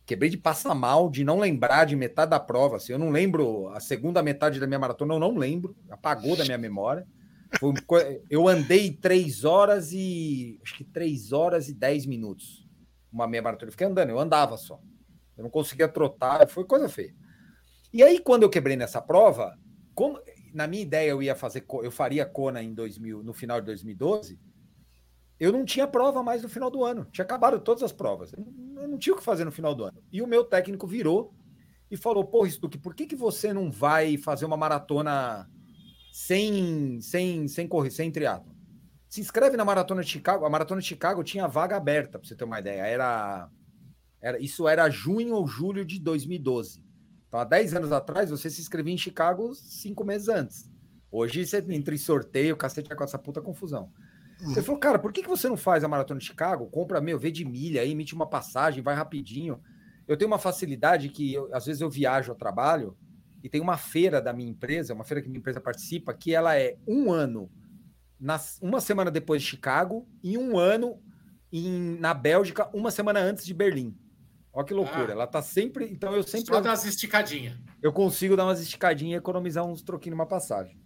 Quebrei de passar mal, de não lembrar de metade da prova. Assim, eu não lembro a segunda metade da minha maratona, eu não lembro. Apagou da minha memória. Eu andei três horas e. Acho que três horas e dez minutos. Uma meia maratona. Eu fiquei andando, eu andava só. Eu não conseguia trotar, foi coisa feia. E aí, quando eu quebrei nessa prova, como, na minha ideia eu ia fazer, eu faria Kona em 2000, no final de 2012 eu não tinha prova mais no final do ano. Tinha acabado todas as provas. Eu não tinha o que fazer no final do ano. E o meu técnico virou e falou: Pô, Stuck, por que, que você não vai fazer uma maratona sem, sem, sem correr, sem triatlo? Se inscreve na Maratona de Chicago. A Maratona de Chicago tinha vaga aberta, para você ter uma ideia. Era, era Isso era junho ou julho de 2012. Então, há 10 anos atrás, você se inscrevia em Chicago cinco meses antes. Hoje você entra em sorteio, o cacete é com essa puta confusão. Uhum. Ele falou, cara, por que, que você não faz a maratona de Chicago? Compra, meu, vê de milha aí, emite uma passagem, vai rapidinho. Eu tenho uma facilidade que, eu, às vezes, eu viajo ao trabalho e tem uma feira da minha empresa, uma feira que minha empresa participa, que ela é um ano, nas, uma semana depois de Chicago, e um ano em, na Bélgica, uma semana antes de Berlim. Olha que loucura. Ah, ela tá sempre. Então eu sempre. Só dar umas esticadinhas. Eu consigo dar umas esticadinhas e economizar uns troquinhos numa passagem.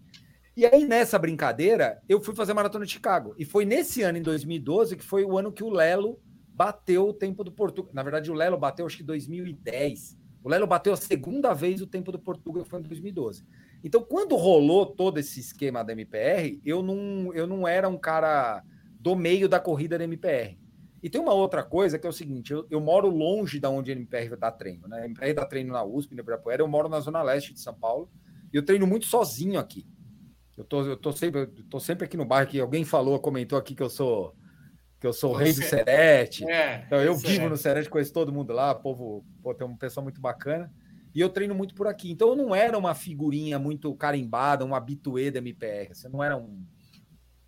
E aí, nessa brincadeira, eu fui fazer a maratona de Chicago. E foi nesse ano, em 2012, que foi o ano que o Lelo bateu o tempo do Portugal. Na verdade, o Lelo bateu, acho que em 2010. O Lelo bateu a segunda vez o tempo do Portugal, foi em 2012. Então, quando rolou todo esse esquema da MPR, eu não, eu não era um cara do meio da corrida da MPR. E tem uma outra coisa que é o seguinte: eu, eu moro longe da onde a MPR dá treino, né? A MPR dá treino na USP, no Ibirapuera, eu moro na zona leste de São Paulo e eu treino muito sozinho aqui. Eu tô, eu tô sempre, eu tô sempre aqui no bairro que alguém falou, comentou aqui que eu sou que eu sou o rei do Serete. É, então eu vivo é. no Serete, conheço todo mundo lá, povo, pô, tem uma pessoa muito bacana. E eu treino muito por aqui. Então eu não era uma figurinha muito carimbada, um habituê da MPR. Você não era um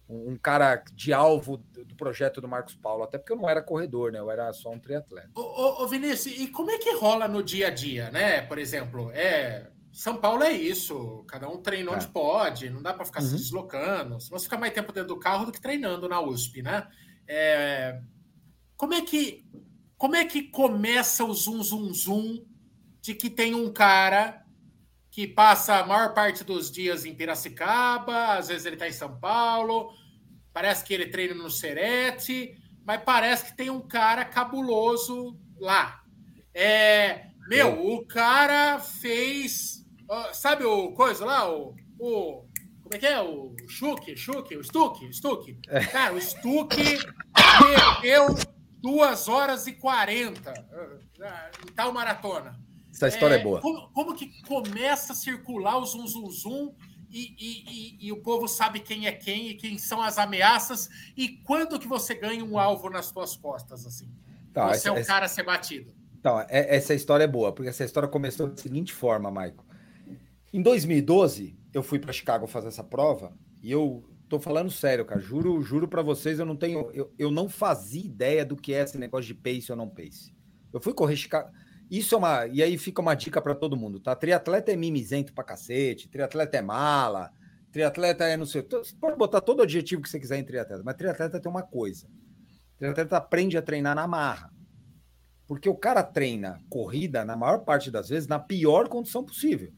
um cara de alvo do projeto do Marcos Paulo, até porque eu não era corredor, né? Eu era só um triatleta. Ô, ô, ô Vinícius, e como é que rola no dia a dia, né? Por exemplo, é São Paulo é isso, cada um treina onde é. pode, não dá para ficar uhum. se deslocando, senão você fica mais tempo dentro do carro do que treinando na USP, né? É... Como é que como é que começa o zoom zoom zoom de que tem um cara que passa a maior parte dos dias em Piracicaba, às vezes ele está em São Paulo, parece que ele treina no Serete, mas parece que tem um cara cabuloso lá. É, meu, o cara fez. Sabe o coisa lá? O. o como é que é? O Chuque, Chuque, o Stuque, Stuque. É. Cara, o Stuque perdeu 2 horas e 40 em tal maratona. Essa história é, é boa. Como, como, que começa a circular o zum, zum, zum e, e, e, e, o povo sabe quem é quem e quem são as ameaças e quando que você ganha um alvo nas suas costas, assim? Tá, você essa, é o cara a ser batido. Então, essa história é boa, porque essa história começou da seguinte forma, Maico. Em 2012, eu fui para Chicago fazer essa prova e eu tô falando sério, cara. Juro, juro para vocês, eu não tenho, eu, eu não fazia ideia do que é esse negócio de pace ou não pace. Eu fui correr Chicago. Isso é uma. E aí fica uma dica para todo mundo, tá? Triatleta é mimizento pra cacete, triatleta é mala, triatleta é não sei. Você pode botar todo o adjetivo que você quiser em triatleta, mas triatleta tem uma coisa. Triatleta aprende a treinar na marra. Porque o cara treina corrida, na maior parte das vezes, na pior condição possível.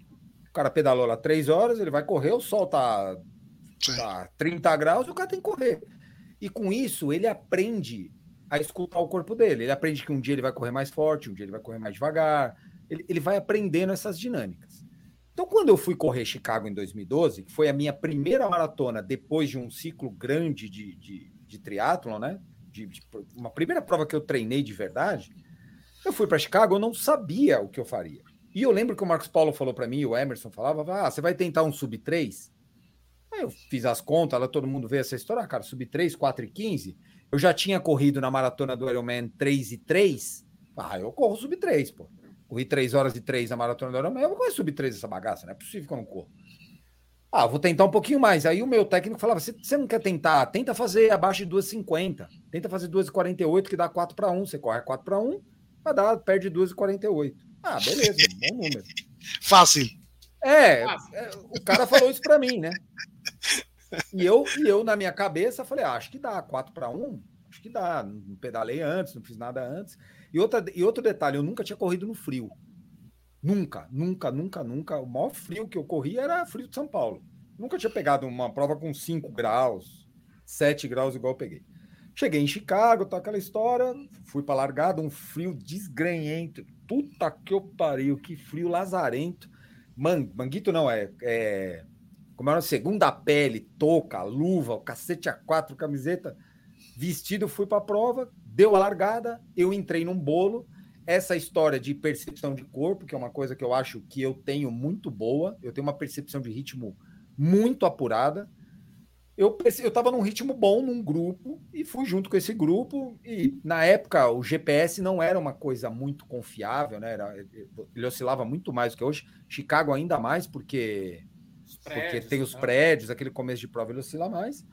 O cara pedalou lá três horas, ele vai correr, o sol tá, tá 30 graus e o cara tem que correr. E com isso, ele aprende a escutar o corpo dele. Ele aprende que um dia ele vai correr mais forte, um dia ele vai correr mais devagar. Ele, ele vai aprendendo essas dinâmicas. Então, quando eu fui correr Chicago em 2012, que foi a minha primeira maratona depois de um ciclo grande de, de, de triatlon, né? De, de, uma primeira prova que eu treinei de verdade, eu fui para Chicago, eu não sabia o que eu faria. E eu lembro que o Marcos Paulo falou para mim, o Emerson falava, ah, você vai tentar um sub 3? Aí eu fiz as contas, lá todo mundo vê essa história, ah, cara, sub 3, 4 e 15. Eu já tinha corrido na maratona do Ironman 3 e 3. Ah, eu corro sub 3, pô. Corri 3 horas e 3 na maratona do Ironman. Eu vou correr sub 3 essa bagaça, não é possível que eu não corro. Ah, vou tentar um pouquinho mais. Aí o meu técnico falava: você não quer tentar? Tenta fazer abaixo de 2,50. Tenta fazer 2,48, que dá 4 para 1. Você corre 4 para 1, vai dar, perde 2,48. Ah, beleza, bom número. Fácil. É, é, o cara falou isso para mim, né? E eu, e eu, na minha cabeça, falei, ah, acho que dá, 4 para 1, acho que dá. Não pedalei antes, não fiz nada antes. E, outra, e outro detalhe, eu nunca tinha corrido no frio. Nunca, nunca, nunca, nunca. O maior frio que eu corri era frio de São Paulo. Nunca tinha pegado uma prova com 5 graus, 7 graus igual eu peguei. Cheguei em Chicago, tá aquela história, fui para largada, um frio desgranhento. Puta que eu pariu, que frio lazarento. Man, manguito não, é, é como era segunda pele, touca, luva, o cacete a quatro, camiseta, vestido, fui para a prova, deu a largada, eu entrei num bolo. Essa história de percepção de corpo, que é uma coisa que eu acho que eu tenho muito boa, eu tenho uma percepção de ritmo muito apurada. Eu eu estava num ritmo bom num grupo e fui junto com esse grupo. E na época o GPS não era uma coisa muito confiável, né? Era, ele oscilava muito mais do que hoje. Chicago ainda mais, porque prédios, porque tem os prédios, aquele começo de prova ele oscila mais.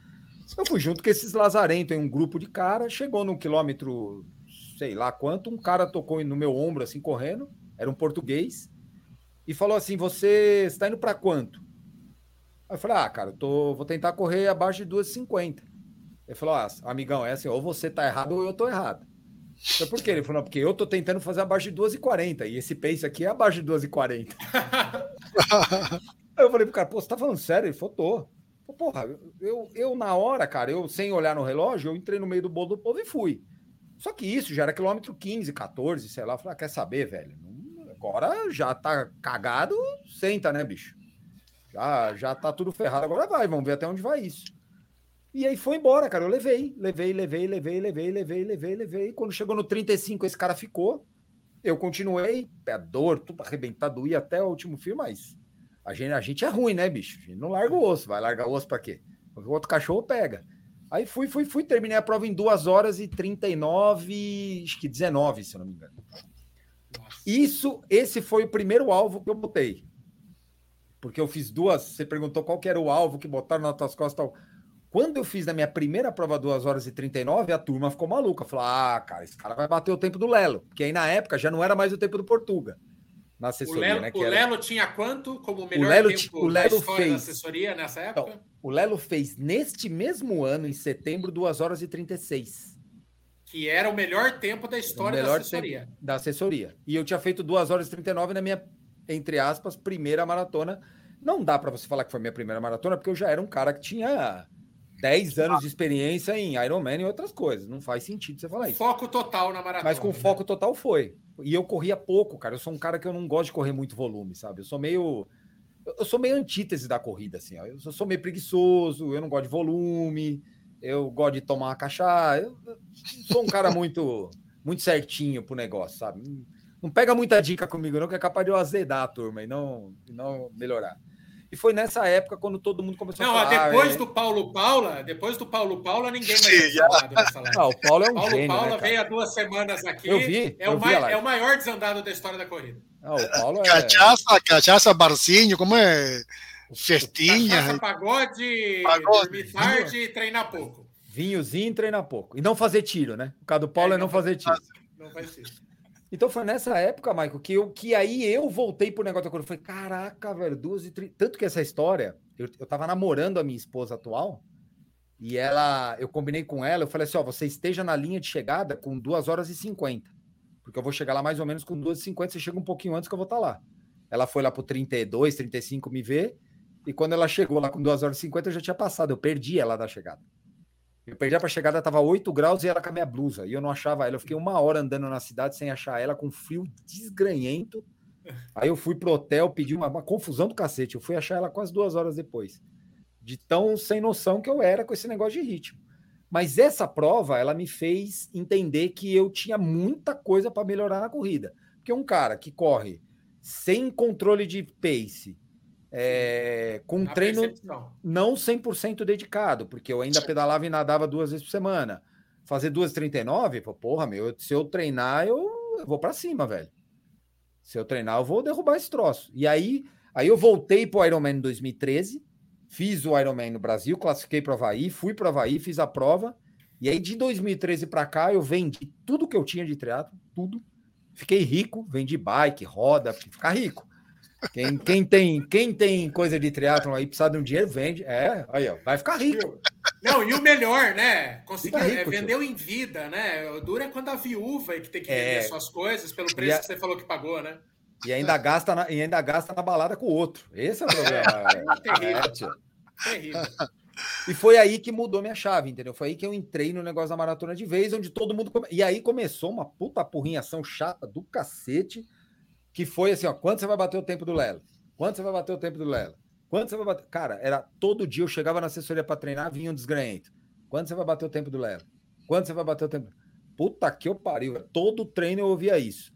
Eu fui junto com esses lazarentos em um grupo de cara, chegou no quilômetro, sei lá quanto, um cara tocou no meu ombro, assim, correndo, era um português, e falou assim: Você está indo para quanto? Aí eu falei: Ah, cara, eu tô, vou tentar correr abaixo de 2,50. Ele falou: Ah, amigão, é assim, ou você tá errado ou eu tô errado. Então, por quê? Ele falou: Porque eu tô tentando fazer abaixo de 2,40 e esse pace aqui é abaixo de 2,40. Aí eu falei pro cara: Pô, você tá falando sério? Ele falou: Tô. Porra, eu, eu na hora, cara, eu sem olhar no relógio, eu entrei no meio do bolo do povo e fui. Só que isso já era quilômetro 15, 14, sei lá. Eu falei, ah, quer saber, velho? Agora já tá cagado, senta, né, bicho? Já, já tá tudo ferrado. Agora vai, vamos ver até onde vai isso. E aí foi embora, cara. Eu levei, levei, levei, levei, levei, levei, levei, levei. Quando chegou no 35, esse cara ficou. Eu continuei, pé dor, tudo arrebentado, ia até o último fio, mas a gente, a gente é ruim, né, bicho? A gente não larga o osso. Vai largar o osso pra quê? O outro cachorro pega. Aí fui, fui, fui. Terminei a prova em 2 horas e 39, acho que 19, se eu não me engano. Isso, esse foi o primeiro alvo que eu botei. Porque eu fiz duas. Você perguntou qual que era o alvo que botaram nas tuas costas. Tal. Quando eu fiz na minha primeira prova 2 horas e 39, a turma ficou maluca. Falou: ah, cara, esse cara vai bater o tempo do Lelo. Porque aí na época já não era mais o tempo do Portuga na assessoria, o Lelo, né? o era... Lelo tinha quanto como melhor o Lelo, tempo o Lelo fez... da assessoria nessa então, época? Então, o Lelo fez neste mesmo ano, em setembro, 2 horas e 36. Que era o melhor tempo da história da assessoria. Da assessoria. E eu tinha feito 2 horas e 39 na minha, entre aspas, primeira maratona. Não dá para você falar que foi minha primeira maratona, porque eu já era um cara que tinha 10 anos de experiência em Ironman e outras coisas. Não faz sentido você falar isso. Foco total na maratona. Mas com né? foco total foi. E eu corria pouco, cara. Eu sou um cara que eu não gosto de correr muito volume, sabe? Eu sou meio. Eu sou meio antítese da corrida, assim. Ó. Eu sou meio preguiçoso, eu não gosto de volume, eu gosto de tomar uma cachaça. Eu sou um cara muito, muito certinho pro negócio, sabe? Não pega muita dica comigo, não, que é capaz de eu azedar a turma e não, e não melhorar. E foi nessa época quando todo mundo começou não, a falar. Depois é... do Paulo Paula, depois do Paulo Paula, ninguém mais Sim, falado nessa live. Não, o Paulo é um Paulo gênio, Paula né, veio há duas semanas aqui. Eu vi. É, eu o, vi é o maior desandado da história da corrida. Não, o Paulo é... Cachaça, cachaça, barzinho, como é? Festinha. Cachaça, pagode, pagode. dormir tarde e treinar pouco. Vinhozinho e treinar pouco. E não fazer tiro, né? O caso do Paulo é, é não fazer tiro. Não faz tiro. Então foi nessa época, Michael, que, eu, que aí eu voltei pro negócio da corrida. Eu falei, caraca, velho, duas e trinta. Tanto que essa história, eu, eu tava namorando a minha esposa atual, e ela, eu combinei com ela, eu falei assim: ó, você esteja na linha de chegada com 2 horas e 50. Porque eu vou chegar lá mais ou menos com 2 e 50, você chega um pouquinho antes que eu vou estar tá lá. Ela foi lá pro 32, 35 me ver, e quando ela chegou lá com 2 horas e 50, eu já tinha passado, eu perdi ela da chegada. Eu perdi para chegada, tava 8 graus e ela com a minha blusa. E eu não achava ela. Eu fiquei uma hora andando na cidade sem achar ela, com frio desgranhento. Aí eu fui pro hotel, pedi uma, uma confusão do cacete. Eu fui achar ela quase duas horas depois. De tão sem noção que eu era com esse negócio de ritmo. Mas essa prova, ela me fez entender que eu tinha muita coisa para melhorar na corrida. Porque um cara que corre sem controle de pace, é, com um treino percepção. não 100% dedicado, porque eu ainda pedalava e nadava duas vezes por semana. Fazer 2,39, porra, meu, se eu treinar, eu, eu vou para cima, velho. Se eu treinar, eu vou derrubar esse troço. E aí, aí eu voltei para o Ironman em 2013, fiz o Ironman no Brasil, classifiquei para o Havaí, fui para o Havaí, fiz a prova. E aí, de 2013 para cá, eu vendi tudo que eu tinha de triatlo, tudo. Fiquei rico, vendi bike, roda, ficar rico. Quem, quem, tem, quem tem coisa de triatlon aí, precisa de um dinheiro, vende. É, aí, ó, vai ficar rico. Não, e o melhor, né? Conseguiu, rico, é, vendeu tio. em vida, né? O duro é quando a viúva é que tem que vender é... suas coisas pelo preço a... que você falou que pagou, né? E ainda gasta na, e ainda gasta na balada com o outro. Esse é o problema. É, terrível. É, terrível. E foi aí que mudou minha chave, entendeu? Foi aí que eu entrei no negócio da maratona de vez, onde todo mundo. Come... E aí começou uma puta porrinhação chata do cacete que foi assim, ó, quanto você vai bater o tempo do Lelo? Quanto você vai bater o tempo do Lelo? Quanto você vai bater? Cara, era todo dia eu chegava na assessoria para treinar, vinha um desgranhento. Quanto você vai bater o tempo do Lelo? Quanto você vai bater o tempo? Puta que eu pariu, todo treino eu ouvia isso.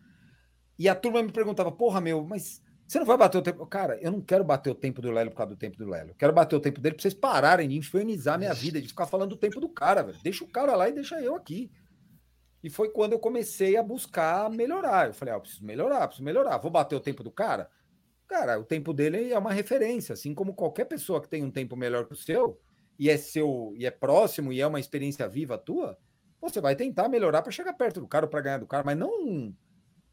E a turma me perguntava: "Porra, meu, mas você não vai bater o tempo?" Cara, eu não quero bater o tempo do Lelo por causa do tempo do Lelo. Eu quero bater o tempo dele para vocês pararem de infernizar minha vida, de ficar falando do tempo do cara, velho. Deixa o cara lá e deixa eu aqui. E foi quando eu comecei a buscar melhorar. Eu falei, ah, eu preciso melhorar, preciso melhorar. Vou bater o tempo do cara? Cara, o tempo dele é uma referência, assim como qualquer pessoa que tem um tempo melhor que o seu, e é seu e é próximo e é uma experiência viva tua, você vai tentar melhorar para chegar perto do cara para ganhar do cara, mas não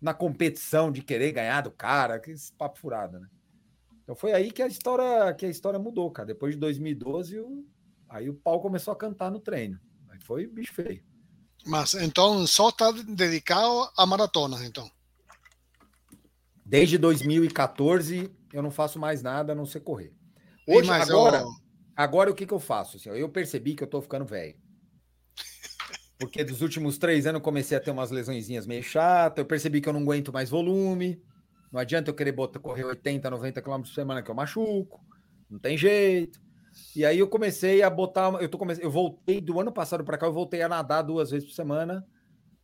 na competição de querer ganhar do cara, que esse papo furado, né? Então foi aí que a história que a história mudou, cara. Depois de 2012, o, aí o pau começou a cantar no treino. Aí foi bicho feio. Mas então só está dedicado a maratonas, então. Desde 2014 eu não faço mais nada a não ser correr. Hoje, agora, eu... agora o que, que eu faço? Assim, eu percebi que eu tô ficando velho. Porque dos últimos três anos eu comecei a ter umas lesõezinhas meio chatas, eu percebi que eu não aguento mais volume. Não adianta eu querer botar, correr 80, 90 km por semana que eu machuco. Não tem jeito. E aí eu comecei a botar. Eu, tô eu voltei do ano passado para cá, eu voltei a nadar duas vezes por semana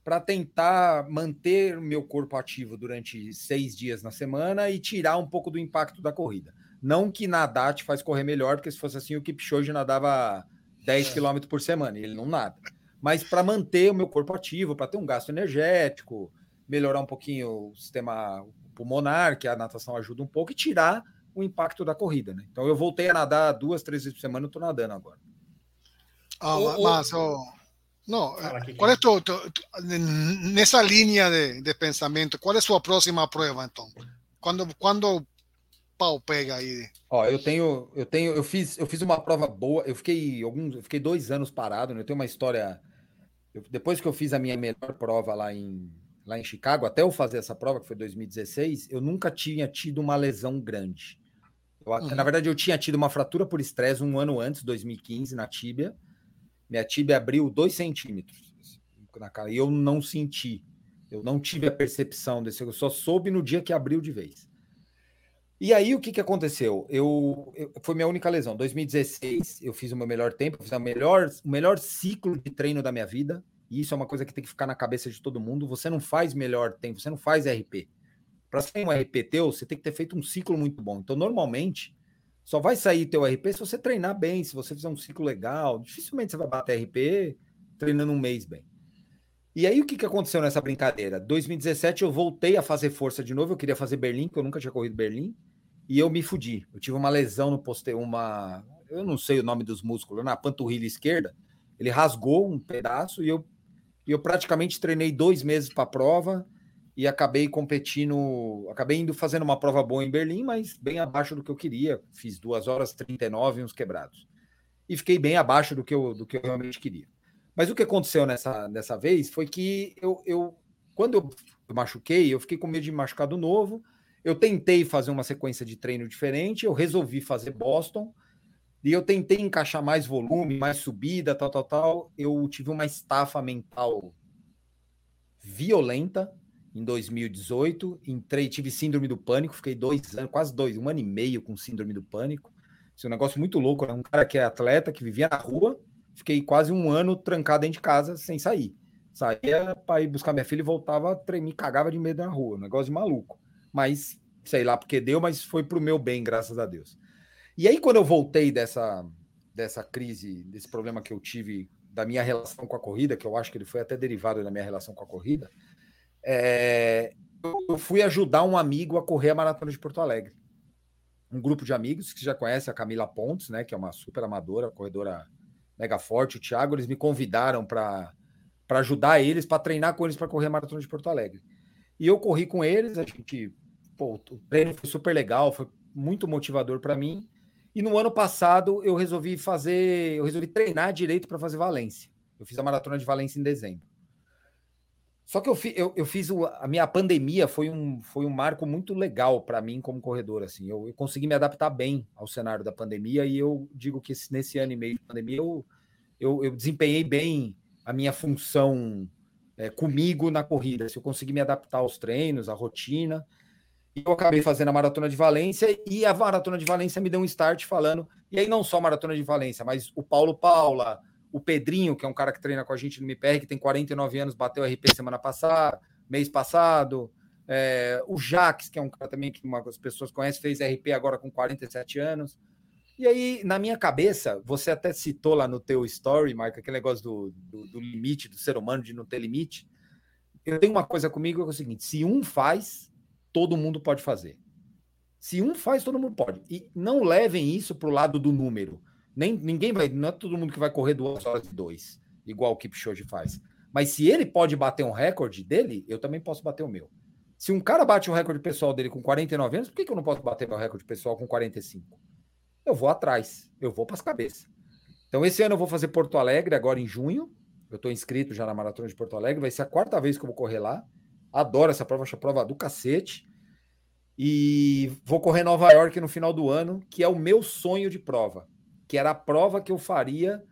para tentar manter meu corpo ativo durante seis dias na semana e tirar um pouco do impacto da corrida. Não que nadar te faz correr melhor, porque se fosse assim, o Kipchoge nadava 10 é. km por semana, e ele não nada. Mas para manter o meu corpo ativo, para ter um gasto energético, melhorar um pouquinho o sistema pulmonar, que a natação ajuda um pouco, e tirar o impacto da corrida. Né? Então eu voltei a nadar duas, três vezes por semana, eu estou nadando agora. Ah, mas, oh, não, qual é tu, tu, tu, nessa linha de, de pensamento, qual é a sua próxima prova, então? Quando, quando pau pega aí? Ó, eu tenho, eu tenho, eu fiz, eu fiz uma prova boa. Eu fiquei alguns, eu fiquei dois anos parado. Né? Eu tenho uma história. Eu, depois que eu fiz a minha melhor prova lá em lá em Chicago, até eu fazer essa prova que foi 2016, eu nunca tinha tido uma lesão grande. Eu, uhum. Na verdade, eu tinha tido uma fratura por estresse um ano antes, 2015, na tíbia. Minha tíbia abriu dois centímetros na cara e eu não senti. Eu não tive a percepção desse. Eu só soube no dia que abriu de vez. E aí, o que, que aconteceu? Eu, eu, foi minha única lesão. 2016, eu fiz o meu melhor tempo, fiz o melhor, o melhor ciclo de treino da minha vida. E isso é uma coisa que tem que ficar na cabeça de todo mundo. Você não faz melhor tempo, você não faz RP. Para sair um RP teu, você tem que ter feito um ciclo muito bom. Então, normalmente, só vai sair teu RP se você treinar bem, se você fizer um ciclo legal. Dificilmente você vai bater RP treinando um mês bem. E aí, o que, que aconteceu nessa brincadeira? 2017 eu voltei a fazer força de novo. Eu queria fazer Berlim, porque eu nunca tinha corrido Berlim e eu me fudi. Eu tive uma lesão no poste, uma, eu não sei o nome dos músculos, na panturrilha esquerda. Ele rasgou um pedaço e eu, eu praticamente treinei dois meses para a prova e acabei competindo, acabei indo fazendo uma prova boa em Berlim, mas bem abaixo do que eu queria. Fiz duas horas 39 e uns quebrados. E fiquei bem abaixo do que eu, do que eu realmente queria. Mas o que aconteceu nessa, nessa vez foi que eu, eu quando eu machuquei, eu fiquei com medo de machucar do novo eu tentei fazer uma sequência de treino diferente, eu resolvi fazer Boston, e eu tentei encaixar mais volume, mais subida, tal, tal, tal. Eu tive uma estafa mental violenta em 2018. Entrei, tive síndrome do pânico, fiquei dois anos, quase dois, um ano e meio com síndrome do pânico. Isso é um negócio muito louco. Era um cara que é atleta, que vivia na rua, fiquei quase um ano trancado dentro de casa sem sair. Saía para ir buscar minha filha e voltava, me cagava de medo na rua, um negócio de maluco mas sei lá porque deu, mas foi para o meu bem, graças a Deus. E aí, quando eu voltei dessa, dessa crise, desse problema que eu tive da minha relação com a corrida, que eu acho que ele foi até derivado da minha relação com a corrida, é, eu fui ajudar um amigo a correr a maratona de Porto Alegre. Um grupo de amigos que já conhece a Camila Pontes, né, que é uma super amadora, corredora mega forte, o Thiago, eles me convidaram para ajudar eles, para treinar com eles para correr a maratona de Porto Alegre. E eu corri com eles, a gente pô, o treino foi super legal, foi muito motivador para mim. E no ano passado eu resolvi fazer, eu resolvi treinar direito para fazer Valência. Eu fiz a maratona de Valência em dezembro. Só que eu, fi, eu, eu fiz o, a minha pandemia foi um, foi um marco muito legal para mim como corredor. Assim, eu, eu, consegui me adaptar bem ao cenário da pandemia e eu digo que nesse ano e meio de pandemia eu, eu, eu desempenhei bem a minha função é, comigo na corrida. Se eu consegui me adaptar aos treinos, à rotina. Eu acabei fazendo a maratona de Valência e a maratona de Valência me deu um start falando. E aí, não só a maratona de Valência, mas o Paulo Paula, o Pedrinho, que é um cara que treina com a gente no MPR, que tem 49 anos, bateu RP semana passada, mês passado. É, o Jax, que é um cara também que as pessoas conhecem, fez RP agora com 47 anos. E aí, na minha cabeça, você até citou lá no teu story, Marca, aquele negócio do, do, do limite do ser humano, de não ter limite. Eu tenho uma coisa comigo que é o seguinte: se um faz, todo mundo pode fazer. Se um faz, todo mundo pode. E não levem isso para o lado do número. Nem, ninguém vai, não é todo mundo que vai correr duas horas e dois, igual o Kipchoge faz. Mas se ele pode bater um recorde dele, eu também posso bater o meu. Se um cara bate o recorde pessoal dele com 49 anos, por que, que eu não posso bater meu recorde pessoal com 45? Eu vou atrás, eu vou para as cabeças. Então, esse ano eu vou fazer Porto Alegre, agora em junho. Eu estou inscrito já na Maratona de Porto Alegre, vai ser a quarta vez que eu vou correr lá. Adoro essa prova, acho a prova do cacete. E vou correr Nova York no final do ano, que é o meu sonho de prova, que era a prova que eu faria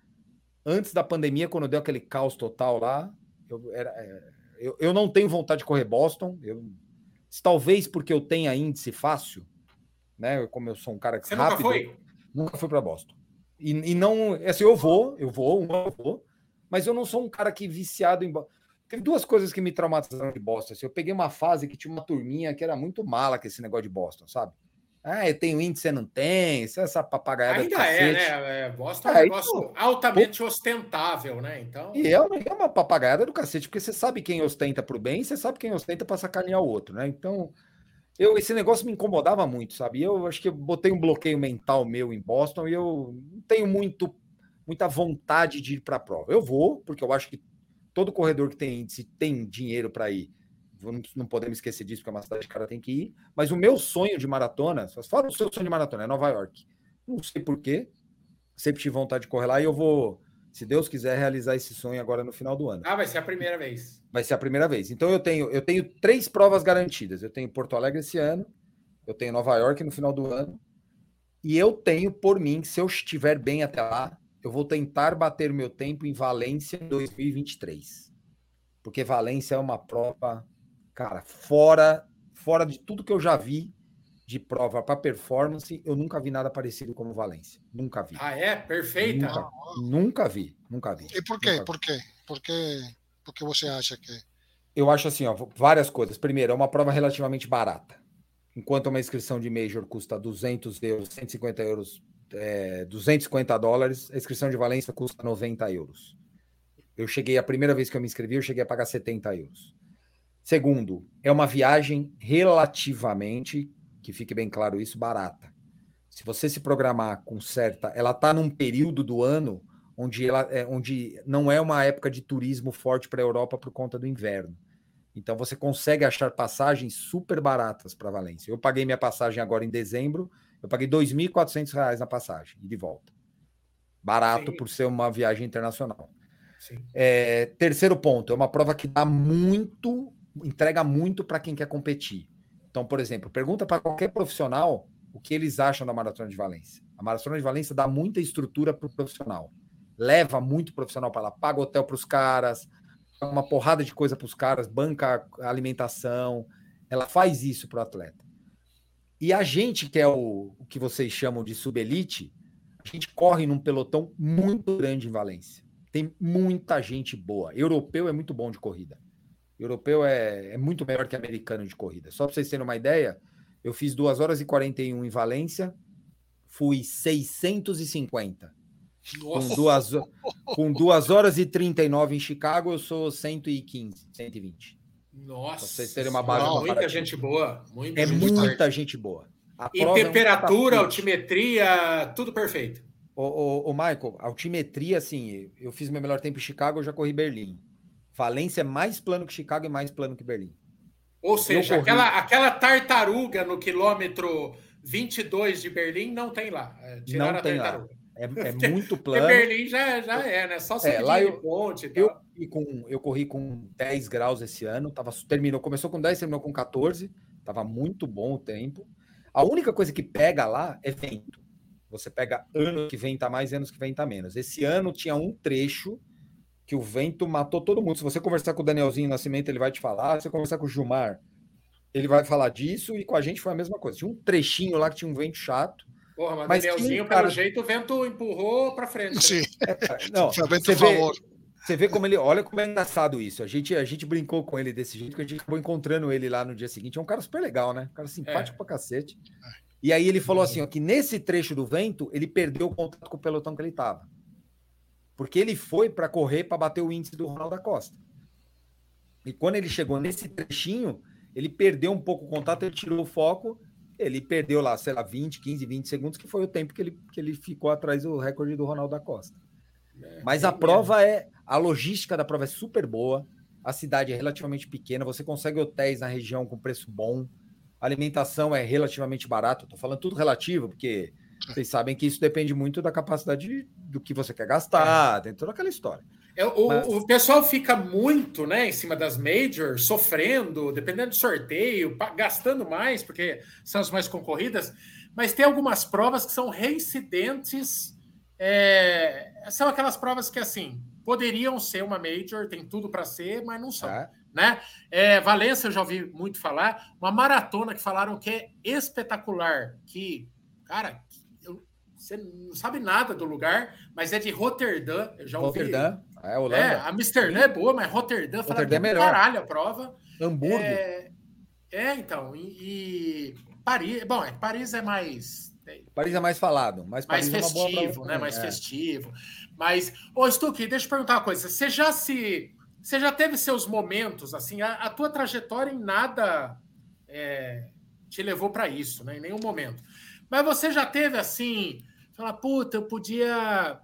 antes da pandemia, quando deu aquele caos total lá. Eu, era, é, eu, eu não tenho vontade de correr Boston. Eu, talvez porque eu tenha índice fácil, né? Como eu sou um cara que Você rápido. Nunca foi? Nunca fui para Boston. E, e não, assim, eu vou, eu vou, eu vou, mas eu não sou um cara que viciado em Teve duas coisas que me traumatizaram de Boston. Assim, eu peguei uma fase que tinha uma turminha que era muito mala com esse negócio de Boston, sabe? Ah, eu tenho índice, você não tem, essa papagaiada. Ainda é, né? É, Boston é um é, negócio altamente ostentável, né? Então... E é uma, é uma papagaiada do cacete, porque você sabe quem ostenta para o bem e você sabe quem ostenta para sacanear o outro, né? Então, eu, esse negócio me incomodava muito, sabe? Eu acho que eu botei um bloqueio mental meu em Boston e eu não tenho muito, muita vontade de ir para a prova. Eu vou, porque eu acho que todo corredor que tem índice tem dinheiro para ir não podemos esquecer disso, porque é uma cidade que o cara tem que ir. Mas o meu sonho de maratona, fala o seu sonho de maratona, é Nova York. Não sei porquê, sempre tive vontade de correr lá e eu vou, se Deus quiser, realizar esse sonho agora no final do ano. Ah, vai ser a primeira vez. Vai ser a primeira vez. Então eu tenho, eu tenho três provas garantidas. Eu tenho Porto Alegre esse ano, eu tenho Nova York no final do ano, e eu tenho por mim se eu estiver bem até lá, eu vou tentar bater o meu tempo em Valência em 2023. Porque Valência é uma prova Cara, fora, fora de tudo que eu já vi de prova para performance, eu nunca vi nada parecido como Valência. Nunca vi. Ah, é? Perfeita. Nunca, nunca vi, nunca vi. E por quê? Por quê? Por quê? Por que você acha que. Eu acho assim, ó, várias coisas. Primeiro, é uma prova relativamente barata. Enquanto uma inscrição de Major custa 200 euros, 150 euros, é, 250 dólares, a inscrição de Valência custa 90 euros. Eu cheguei, a primeira vez que eu me inscrevi, eu cheguei a pagar 70 euros. Segundo, é uma viagem relativamente, que fique bem claro isso, barata. Se você se programar com certa, ela está num período do ano onde ela é, onde não é uma época de turismo forte para a Europa por conta do inverno. Então você consegue achar passagens super baratas para Valência. Eu paguei minha passagem agora em dezembro, eu paguei R$ 2.400 na passagem e de volta. Barato Sim. por ser uma viagem internacional. É, terceiro ponto, é uma prova que dá muito entrega muito para quem quer competir. Então, por exemplo, pergunta para qualquer profissional o que eles acham da Maratona de Valência. A Maratona de Valência dá muita estrutura para o profissional. Leva muito profissional para lá, paga hotel para os caras, uma porrada de coisa para os caras, banca alimentação. Ela faz isso para o atleta. E a gente, que é o, o que vocês chamam de subelite, a gente corre num pelotão muito grande em Valência. Tem muita gente boa. Europeu é muito bom de corrida europeu é, é muito melhor que americano de corrida. Só para vocês terem uma ideia, eu fiz 2 horas e 41 em Valência, fui 650. Com duas, com 2 horas e 39 em Chicago, eu sou 115, 120. Nossa, pra vocês terem uma base. Não, muita gente boa. Muita é gente muita gente boa. A e temperatura, é um altimetria, tudo perfeito. O, o, o Michael, altimetria, assim, eu fiz meu melhor tempo em Chicago, eu já corri Berlim. Valência é mais plano que Chicago e mais plano que Berlim. Ou seja, aquela, aquela tartaruga no quilômetro 22 de Berlim não tem lá. É, não tem lá. É, é muito plano. Porque Berlim já, já é, né? Só é, lá eu, ponte eu, eu, com, eu corri com 10 graus esse ano. Tava, terminou, começou com 10, terminou com 14. Tava muito bom o tempo. A única coisa que pega lá é vento. Você pega ano que vem tá mais, anos que vem tá menos. Esse ano tinha um trecho que o vento matou todo mundo. Se você conversar com o Danielzinho Nascimento, ele vai te falar. Se você conversar com o Gilmar, ele vai falar disso. E com a gente foi a mesma coisa. Tinha um trechinho lá que tinha um vento chato. Porra, mas, mas Danielzinho, cara... pelo jeito, o vento empurrou para frente. Né? Sim. É, não, você vê, você vê como ele. Olha como é engraçado isso. A gente, a gente brincou com ele desse jeito, que a gente acabou encontrando ele lá no dia seguinte. É um cara super legal, né? Um cara simpático é. pra cacete. E aí ele falou assim: ó, que nesse trecho do vento, ele perdeu o contato com o pelotão que ele tava. Porque ele foi para correr para bater o índice do Ronaldo da Costa. E quando ele chegou nesse trechinho, ele perdeu um pouco o contato, ele tirou o foco, ele perdeu lá, sei lá, 20, 15, 20 segundos, que foi o tempo que ele, que ele ficou atrás do recorde do Ronaldo da Costa. É, Mas a prova é. A logística da prova é super boa. A cidade é relativamente pequena. Você consegue hotéis na região com preço bom. A alimentação é relativamente barata. Estou falando tudo relativo, porque vocês sabem que isso depende muito da capacidade do que você quer gastar, é. tem toda aquela história. É, o, Mas... o, pessoal fica muito né, em cima das majors, sofrendo, dependendo do sorteio, gastando mais, porque são as mais concorridas. Mas tem algumas provas que são reincidentes. É, são aquelas provas que, assim, poderiam ser uma major, tem tudo para ser, mas não são. É. Né? É, Valência, eu já ouvi muito falar. Uma maratona que falaram que é espetacular, que, cara, você não sabe nada do lugar, mas é de Roterdã. Eu já ouvi. Roterdã, é Holanda. É, a Amsterdã é boa, mas Roterdã, Roterdã é melhor. caralho a prova. Hamburgo. É, é então. E, e, Paris, bom, é, Paris é mais. Paris é mais falado, mas mais é festivo, né? Mais é. festivo. Mas, ô Stuque, deixa eu perguntar uma coisa. Você já se. Você já teve seus momentos, assim, a, a tua trajetória em nada é, te levou para isso, né? Em nenhum momento. Mas você já teve assim Fala, puta, eu podia.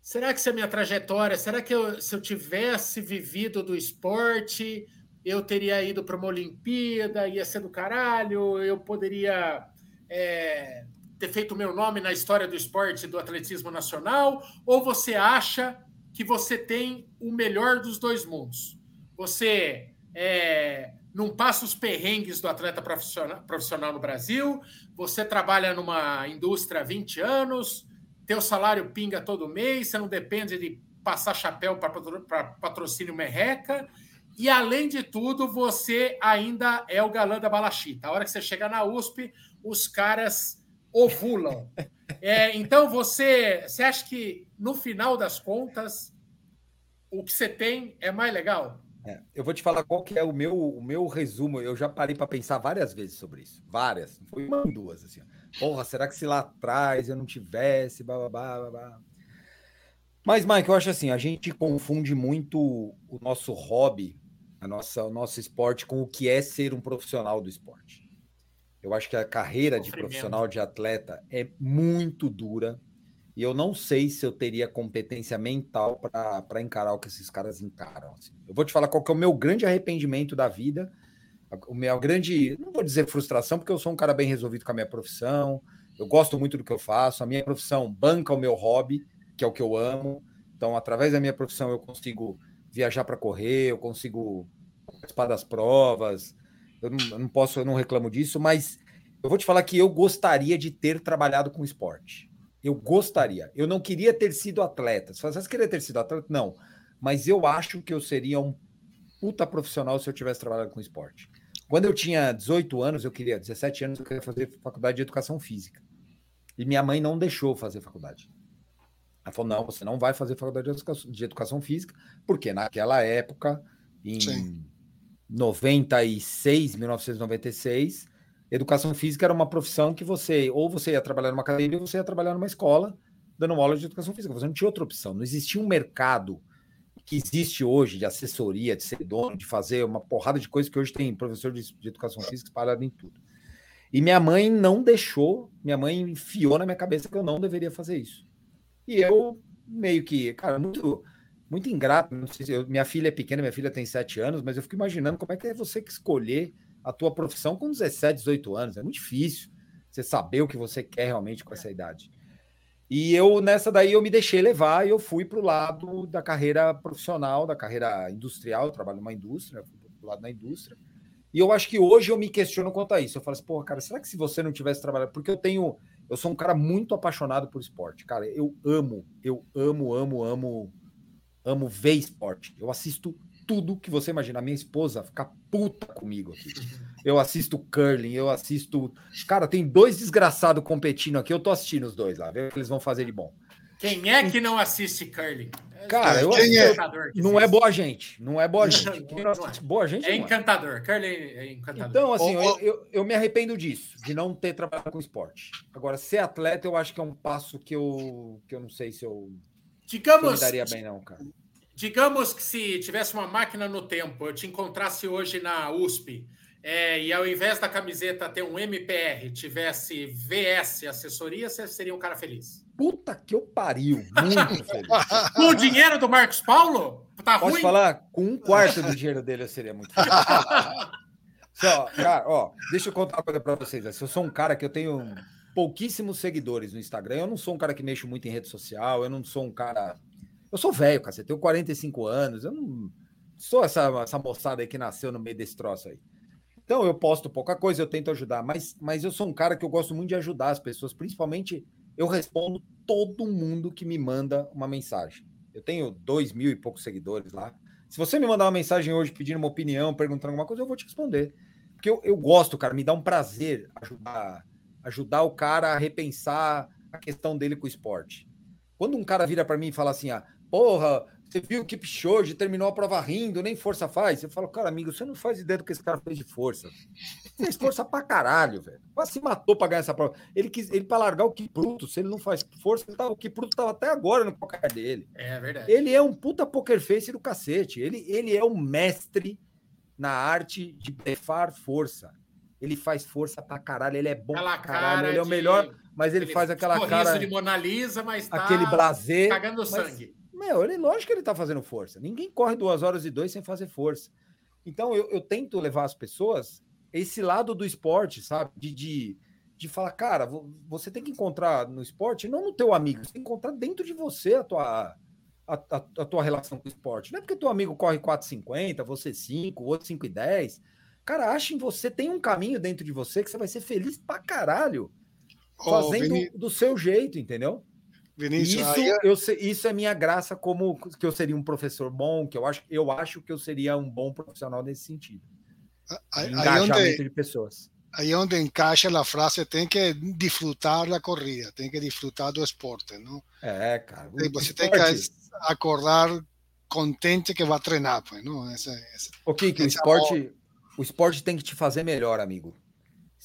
Será que se a minha trajetória, será que eu, se eu tivesse vivido do esporte, eu teria ido para uma Olimpíada, ia ser do caralho, eu poderia é, ter feito o meu nome na história do esporte do atletismo nacional? Ou você acha que você tem o melhor dos dois mundos? Você é, não passa os perrengues do atleta profissional, profissional no Brasil, você trabalha numa indústria há 20 anos, teu salário pinga todo mês, você não depende de passar chapéu para patrocínio merreca, e além de tudo, você ainda é o galã da balachita. A hora que você chega na USP, os caras ovulam. É, então você, você acha que no final das contas o que você tem é mais legal? É, eu vou te falar qual que é o meu, o meu resumo. Eu já parei para pensar várias vezes sobre isso. Várias. Não foi uma duas. Assim. Porra, será que se lá atrás eu não tivesse, blá, blá, blá, blá. Mas, Mike, eu acho assim, a gente confunde muito o nosso hobby, a nossa, o nosso esporte com o que é ser um profissional do esporte. Eu acho que a carreira de profissional de atleta é muito dura e eu não sei se eu teria competência mental para encarar o que esses caras encaram. Assim. Eu vou te falar qual que é o meu grande arrependimento da vida, o meu grande, não vou dizer frustração, porque eu sou um cara bem resolvido com a minha profissão, eu gosto muito do que eu faço, a minha profissão banca o meu hobby, que é o que eu amo. Então, através da minha profissão, eu consigo viajar para correr, eu consigo participar das provas. Eu não, eu não posso, eu não reclamo disso, mas eu vou te falar que eu gostaria de ter trabalhado com esporte. Eu gostaria. Eu não queria ter sido atleta. Você queria ter sido atleta, não. Mas eu acho que eu seria um puta profissional se eu tivesse trabalhado com esporte. Quando eu tinha 18 anos, eu queria, 17 anos, eu queria fazer faculdade de educação física. E minha mãe não deixou fazer faculdade. Ela falou: não, você não vai fazer faculdade de educação, física, porque naquela época, em Sim. 96, 1996, Educação física era uma profissão que você, ou você ia trabalhar numa academia, ou você ia trabalhar numa escola, dando aula de educação física. Você não tinha outra opção. Não existia um mercado que existe hoje de assessoria, de ser dono, de fazer uma porrada de coisas que hoje tem professor de, de educação física espalhado em tudo. E minha mãe não deixou, minha mãe enfiou na minha cabeça que eu não deveria fazer isso. E eu meio que, cara, muito muito ingrato. Se eu, minha filha é pequena, minha filha tem sete anos, mas eu fico imaginando como é que é você que escolher a tua profissão com 17, 18 anos. É muito difícil você saber o que você quer realmente com essa idade. E eu, nessa daí, eu me deixei levar e eu fui para o lado da carreira profissional, da carreira industrial. Eu trabalho numa indústria, fui para lado da indústria. E eu acho que hoje eu me questiono quanto a isso. Eu falo assim, porra, cara, será que se você não tivesse trabalhado. Porque eu tenho. Eu sou um cara muito apaixonado por esporte. Cara, eu amo, eu amo, amo, amo, amo ver esporte. Eu assisto tudo que você imagina. A minha esposa fica puta comigo aqui. Eu assisto curling, eu assisto. Cara, tem dois desgraçados competindo aqui. Eu tô assistindo os dois lá, ver o que eles vão fazer de bom. Quem é que não assiste curling? Cara, eu Quem é? não é boa gente. Não é boa gente. Não, não é. Boa gente é encantador. É. Curling é encantador. Então, assim, eu, eu, eu, me arrependo disso, de não ter trabalhado com esporte. Agora, ser atleta, eu acho que é um passo que eu, que eu não sei se eu, Digamos, se eu me daria bem, não, cara. Digamos que se tivesse uma máquina no tempo, eu te encontrasse hoje na USP é, e ao invés da camiseta ter um MPR, tivesse VS assessoria, você seria um cara feliz. Puta que eu pariu. Muito feliz. Com o dinheiro do Marcos Paulo? Tá Posso ruim? falar? Com um quarto do dinheiro dele eu seria muito feliz. Só, cara, ó, deixa eu contar uma coisa pra vocês. Eu sou um cara que eu tenho pouquíssimos seguidores no Instagram. Eu não sou um cara que mexo muito em rede social. Eu não sou um cara. Eu sou velho, cara. Eu tenho 45 anos. Eu não sou essa, essa moçada aí que nasceu no meio desse troço aí. Então, eu posto pouca coisa, eu tento ajudar, mas, mas eu sou um cara que eu gosto muito de ajudar as pessoas, principalmente eu respondo todo mundo que me manda uma mensagem. Eu tenho dois mil e poucos seguidores lá. Se você me mandar uma mensagem hoje pedindo uma opinião, perguntando alguma coisa, eu vou te responder. Porque eu, eu gosto, cara, me dá um prazer ajudar, ajudar o cara a repensar a questão dele com o esporte. Quando um cara vira para mim e fala assim, ah, porra, você viu que Kipchoge terminou a prova rindo, nem força faz. Eu falo, cara, amigo, você não faz ideia do que esse cara fez de força. Ele fez força pra caralho, velho. Quase se matou pra ganhar essa prova. Ele quis, ele pra largar o Kipruto, se ele não faz força, ele tava, o Kipruto tava até agora no poker dele. É verdade. Ele é um puta poker face do cacete. Ele, ele é o mestre na arte de blefar força. Ele faz força pra caralho, ele é bom aquela pra caralho, ele é o melhor, mas ele, ele faz aquela cara de Mona Lisa, mas tá aquele blazer, cagando mas, sangue meu, ele, lógico que ele tá fazendo força. Ninguém corre duas horas e dois sem fazer força. Então, eu, eu tento levar as pessoas esse lado do esporte, sabe? De, de, de falar, cara, você tem que encontrar no esporte, não no teu amigo, você tem que encontrar dentro de você a tua, a, a, a tua relação com o esporte. Não é porque teu amigo corre 4,50, você 5, o outro 5,10. Cara, acha em você, tem um caminho dentro de você que você vai ser feliz pra caralho. Fazendo oh, do seu jeito, entendeu? Vinícius, isso, é... eu, isso é minha graça como que eu seria um professor bom, que eu acho, eu acho que eu seria um bom profissional nesse sentido. Aí, engajamento onde, de pessoas. Aí onde encaixa a frase tem que disfrutar da corrida, tem que disfrutar do esporte, não? É, cara. Você tem que acordar contente que vai treinar, pois, não? Essa, essa, o que o esporte, o esporte tem que te fazer melhor, amigo.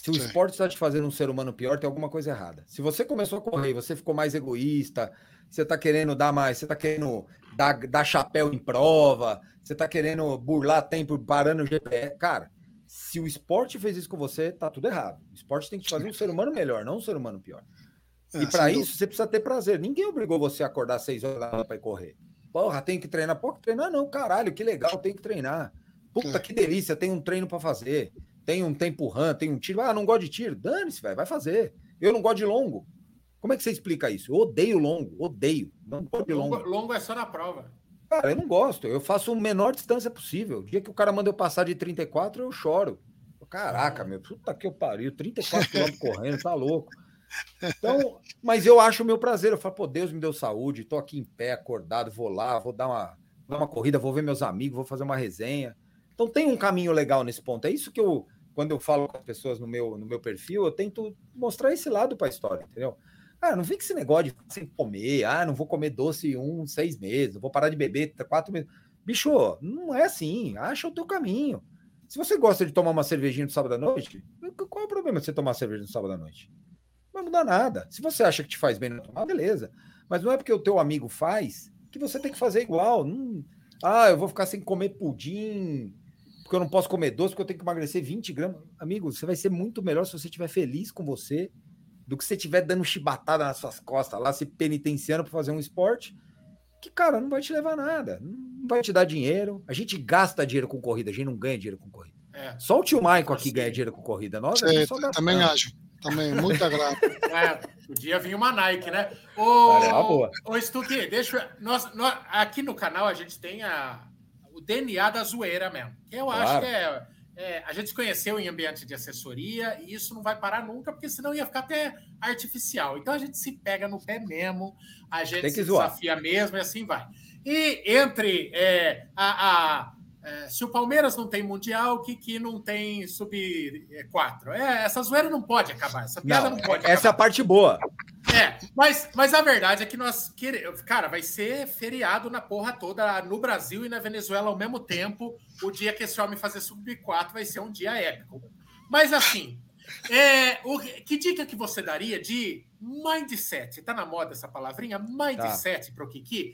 Se o Sim. esporte está te fazendo um ser humano pior, tem alguma coisa errada. Se você começou a correr, você ficou mais egoísta, você está querendo dar mais, você está querendo dar, dar chapéu em prova, você está querendo burlar tempo parando o GPS. Cara, se o esporte fez isso com você, tá tudo errado. O esporte tem que te fazer um ser humano melhor, não um ser humano pior. É, e para isso, você precisa ter prazer. Ninguém obrigou você a acordar seis horas da manhã para correr. Porra, tem que treinar. Pode treinar, não, caralho, que legal, tem que treinar. Puta, é. que delícia, tem um treino para fazer tem um tempo run, tem um tiro. Ah, não gosto de tiro. Dane-se, vai fazer. Eu não gosto de longo. Como é que você explica isso? Eu odeio longo, odeio. Não gosto de longo. Longo é só na prova. Cara, eu não gosto. Eu faço a menor distância possível. O dia que o cara manda eu passar de 34, eu choro. Caraca, meu, puta que eu pariu, 34 km correndo, tá louco. Então, mas eu acho o meu prazer. Eu falo, pô, Deus me deu saúde, tô aqui em pé, acordado, vou lá, vou dar uma, dar uma corrida, vou ver meus amigos, vou fazer uma resenha. Então tem um caminho legal nesse ponto. É isso que eu, quando eu falo com as pessoas no meu, no meu perfil, eu tento mostrar esse lado para a história, entendeu? Ah, não com esse negócio de sem comer, ah, não vou comer doce um, seis meses, vou parar de beber quatro meses. Bicho, não é assim, acha o teu caminho. Se você gosta de tomar uma cervejinha no sábado à noite, qual é o problema de você tomar cerveja no sábado à noite? Não vai mudar nada. Se você acha que te faz bem não tomar, beleza. Mas não é porque o teu amigo faz que você tem que fazer igual. Ah, eu vou ficar sem comer pudim porque eu não posso comer doce, porque eu tenho que emagrecer 20 gramas. Amigo, você vai ser muito melhor se você estiver feliz com você do que se você estiver dando chibatada nas suas costas lá, se penitenciando para fazer um esporte que, cara, não vai te levar nada. Não vai te dar dinheiro. A gente gasta dinheiro com corrida, a gente não ganha dinheiro com corrida. É. Só o tio Michael aqui ganha dinheiro com corrida. Nós, Sim, também acho. Também, muita graça. É, podia vir uma Nike, né? Ô, ô Stuque, deixa nós, nós, aqui no canal a gente tem a, o DNA da zoeira mesmo. Eu claro. acho que é, é, A gente se conheceu em ambiente de assessoria e isso não vai parar nunca, porque senão ia ficar até artificial. Então a gente se pega no pé mesmo, a gente se zoar. desafia mesmo e assim vai. E entre é, a, a é, se o Palmeiras não tem Mundial, o Kiki não tem Sub-4. É, essa zoeira não pode acabar. Essa piada não, não pode Essa acabar. é a parte boa. É, mas, mas a verdade é que nós queremos. Cara, vai ser feriado na porra toda, no Brasil e na Venezuela ao mesmo tempo. O dia que esse homem fazer Sub-4 vai ser um dia épico. Mas assim, é, o, que dica que você daria de mindset? Tá na moda essa palavrinha? Mindset tá. para o Kiki?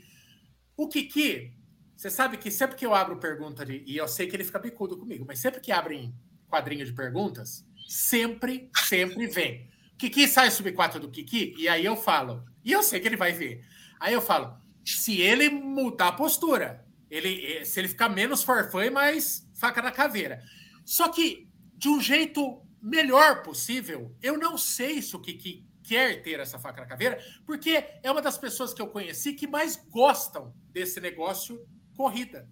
O Kiki você sabe que sempre que eu abro pergunta de, e eu sei que ele fica bicudo comigo, mas sempre que abrem quadrinho de perguntas, sempre, sempre vem. Kiki sai sub 4 do Kiki, e aí eu falo, e eu sei que ele vai ver. Aí eu falo, se ele mudar a postura, ele, se ele ficar menos forfã e mais faca na caveira. Só que, de um jeito melhor possível, eu não sei se o Kiki quer ter essa faca na caveira, porque é uma das pessoas que eu conheci que mais gostam desse negócio corrida.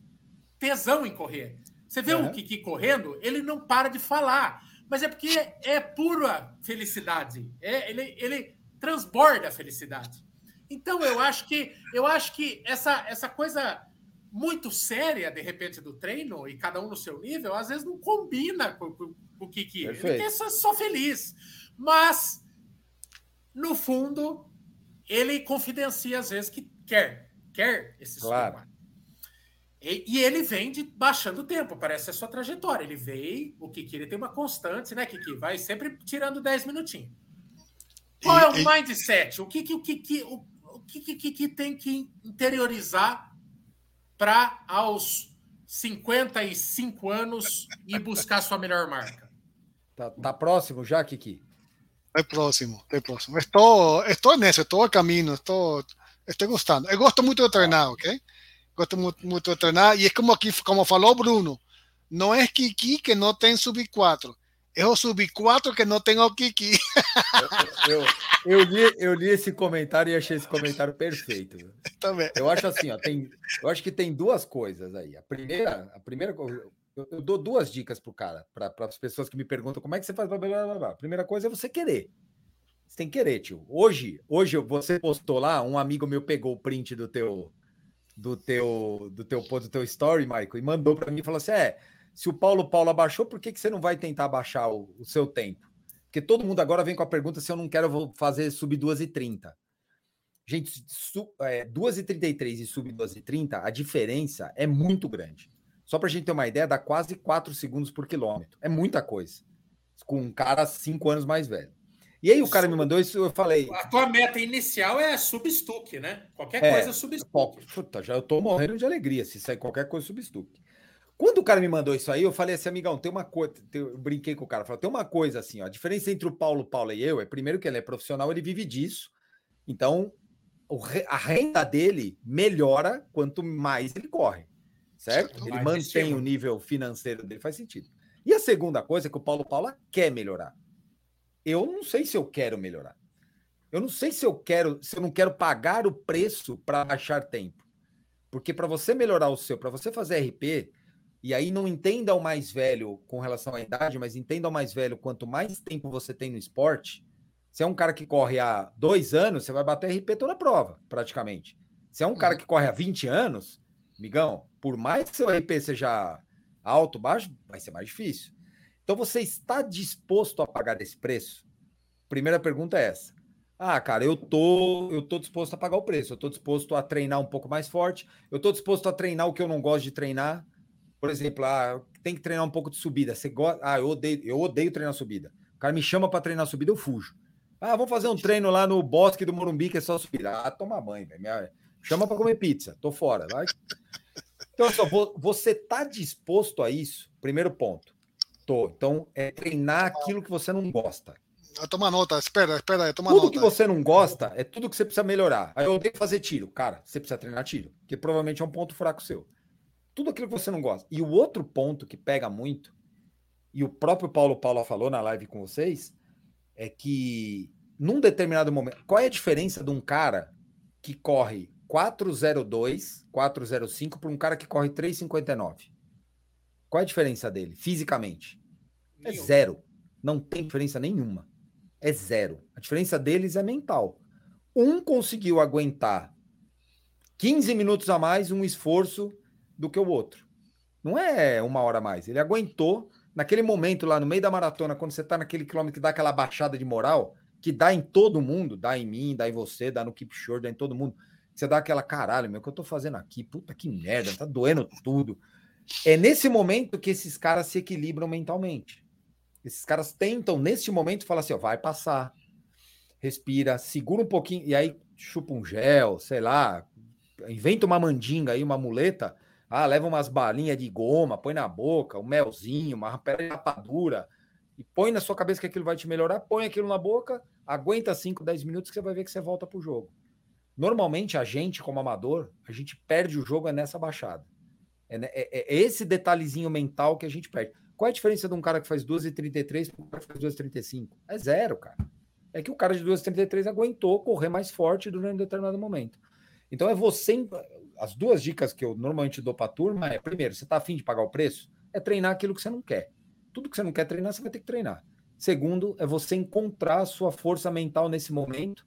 Tesão em correr. Você vê o Kiki correndo, ele não para de falar. Mas é porque é pura felicidade. É, ele, ele transborda a felicidade. Então eu acho que eu acho que essa, essa coisa muito séria, de repente, do treino, e cada um no seu nível, às vezes não combina com, com, com o Kiki. Ele quer só, só feliz. Mas, no fundo, ele confidencia às vezes que quer, quer esse claro. E, e, ele vem de baixando o tempo, parece a sua trajetória. Ele veio, o Kiki ele tem uma constante, né, Kiki? Vai sempre tirando 10 minutinhos. Qual é o mindset? O que que o Kiki, o, o que, que, Kiki tem que interiorizar para aos 55 anos e buscar sua melhor marca? Tá, tá próximo já, Kiki? É próximo, é próximo. Estou, estou nesse, estou a caminho, estou, estou gostando. Eu gosto muito de treinar, ok? Gosto muito, muito de treinar. E é como aqui, como falou Bruno, não é Kiki que não tem sub 4. É o sub 4 que não tem o Kiki. Eu, eu, eu, li, eu li esse comentário e achei esse comentário perfeito. Também. Eu acho assim, ó, tem, eu acho que tem duas coisas aí. A primeira, a primeira eu, eu dou duas dicas pro cara, para as pessoas que me perguntam como é que você faz. Blá, blá, blá. A primeira coisa é você querer. Você tem que querer, tio. Hoje, hoje você postou lá, um amigo meu pegou o print do teu do teu do teu do teu story, Michael, e mandou para mim e falou assim: "É, se o Paulo Paulo abaixou, por que, que você não vai tentar abaixar o, o seu tempo?" Porque todo mundo agora vem com a pergunta se eu não quero fazer sub 2 e 30. Gente, su, é, 2 e 33 e sub 2 e 30, a diferença é muito grande. Só para a gente ter uma ideia, dá quase 4 segundos por quilômetro. É muita coisa. Com um cara 5 anos mais velho. E aí o cara me mandou isso, eu falei. A tua meta inicial é substuque, né? Qualquer é, coisa substuque. Puta, já eu tô morrendo de alegria se sair qualquer coisa substuque. Quando o cara me mandou isso aí, eu falei assim, amigão, tem uma coisa. Eu brinquei com o cara, falei, tem uma coisa assim, ó. A diferença entre o Paulo, Paulo e eu é primeiro que ele é profissional, ele vive disso. Então, a renda dele melhora quanto mais ele corre. Certo? Ele mantém o nível financeiro dele, faz sentido. E a segunda coisa é que o Paulo Paula quer melhorar eu não sei se eu quero melhorar. Eu não sei se eu quero, se eu não quero pagar o preço para achar tempo. Porque para você melhorar o seu, para você fazer RP, e aí não entenda o mais velho com relação à idade, mas entenda o mais velho, quanto mais tempo você tem no esporte, se é um cara que corre há dois anos, você vai bater RP toda a prova, praticamente. Se é um cara uhum. que corre há 20 anos, migão, por mais que seu RP seja alto, baixo, vai ser mais difícil. Então você está disposto a pagar esse preço? Primeira pergunta é essa. Ah, cara, eu tô, eu tô disposto a pagar o preço. Eu tô disposto a treinar um pouco mais forte. Eu tô disposto a treinar o que eu não gosto de treinar. Por exemplo, ah, tem que treinar um pouco de subida. Você gosta? Ah, eu odeio, eu odeio treinar subida. O cara me chama para treinar subida, eu fujo. Ah, vamos fazer um treino lá no Bosque do Morumbi que é só subida. Ah, toma banho, velho. Chama para comer pizza. Tô fora, vai. Então, só, você tá disposto a isso? Primeiro ponto. Tô. Então, é treinar aquilo que você não gosta. Toma nota, espera, espera, toma tudo nota. que você não gosta é tudo que você precisa melhorar. Aí eu odeio fazer tiro. Cara, você precisa treinar tiro, que provavelmente é um ponto fraco seu. Tudo aquilo que você não gosta. E o outro ponto que pega muito, e o próprio Paulo Paulo falou na live com vocês, é que num determinado momento, qual é a diferença de um cara que corre 402, 405 para um cara que corre 359? Qual é a diferença dele, fisicamente? É zero. Não tem diferença nenhuma. É zero. A diferença deles é mental. Um conseguiu aguentar 15 minutos a mais um esforço do que o outro. Não é uma hora a mais. Ele aguentou naquele momento lá no meio da maratona, quando você tá naquele quilômetro que dá aquela baixada de moral, que dá em todo mundo, dá em mim, dá em você, dá no Keep Short, dá em todo mundo. Você dá aquela caralho, meu, o que eu tô fazendo aqui? Puta que merda, tá doendo tudo. É nesse momento que esses caras se equilibram mentalmente. Esses caras tentam, nesse momento, falar assim: ó, vai passar, respira, segura um pouquinho, e aí chupa um gel, sei lá, inventa uma mandinga aí, uma muleta. Ah, leva umas balinhas de goma, põe na boca, um melzinho, uma rapadura, e põe na sua cabeça que aquilo vai te melhorar, põe aquilo na boca, aguenta 5, 10 minutos que você vai ver que você volta pro jogo. Normalmente, a gente, como amador, a gente perde o jogo é nessa baixada. É, é, é esse detalhezinho mental que a gente perde. Qual é a diferença de um cara que faz 2,33 para um cara que faz 2,35? É zero, cara. É que o cara de 2,33 aguentou correr mais forte durante um determinado momento. Então é você. As duas dicas que eu normalmente dou para turma é: primeiro, você está afim de pagar o preço? É treinar aquilo que você não quer. Tudo que você não quer treinar, você vai ter que treinar. Segundo, é você encontrar a sua força mental nesse momento.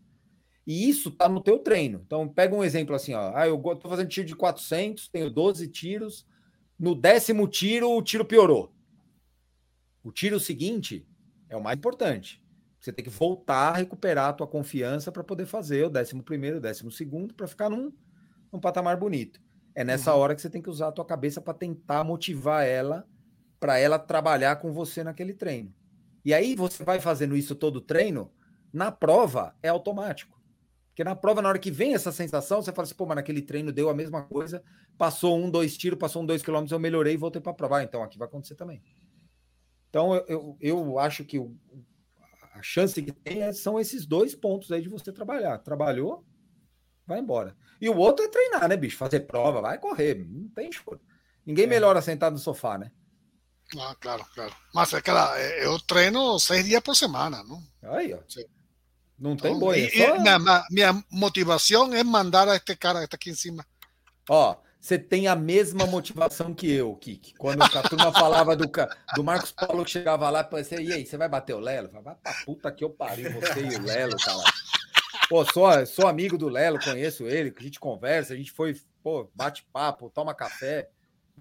E isso está no teu treino. Então, pega um exemplo assim, ó. Ah, eu estou fazendo tiro de 400, tenho 12 tiros. No décimo tiro, o tiro piorou. O tiro seguinte é o mais importante. Você tem que voltar a recuperar a tua confiança para poder fazer o décimo primeiro, o décimo segundo, para ficar num, num patamar bonito. É nessa uhum. hora que você tem que usar a tua cabeça para tentar motivar ela, para ela trabalhar com você naquele treino. E aí você vai fazendo isso todo o treino, na prova é automático. Porque na prova, na hora que vem essa sensação, você fala assim, pô, mas naquele treino deu a mesma coisa, passou um, dois tiros, passou um, dois quilômetros, eu melhorei e voltei para provar. Então aqui vai acontecer também. Então, eu, eu, eu acho que o, a chance que tem é, são esses dois pontos aí de você trabalhar. Trabalhou, vai embora. E o outro é treinar, né, bicho? Fazer prova, vai correr. Não tem choro. Ninguém é. melhora sentado no sofá, né? Ah, claro, claro. Mas, é cara, eu treino seis dias por semana, não? Aí, ó. Sim. Não tem então, boi. É só... minha, minha motivação é mandar a este cara que está aqui em cima. Ó, você tem a mesma motivação que eu, Kiki. Quando a turma falava do, do Marcos Paulo que chegava lá, você, e aí, você vai bater o Lelo? Vai pra puta que eu pariu, você e o Lelo, cara. Pô, sou, sou amigo do Lelo, conheço ele, que a gente conversa, a gente foi, pô, bate papo, toma café.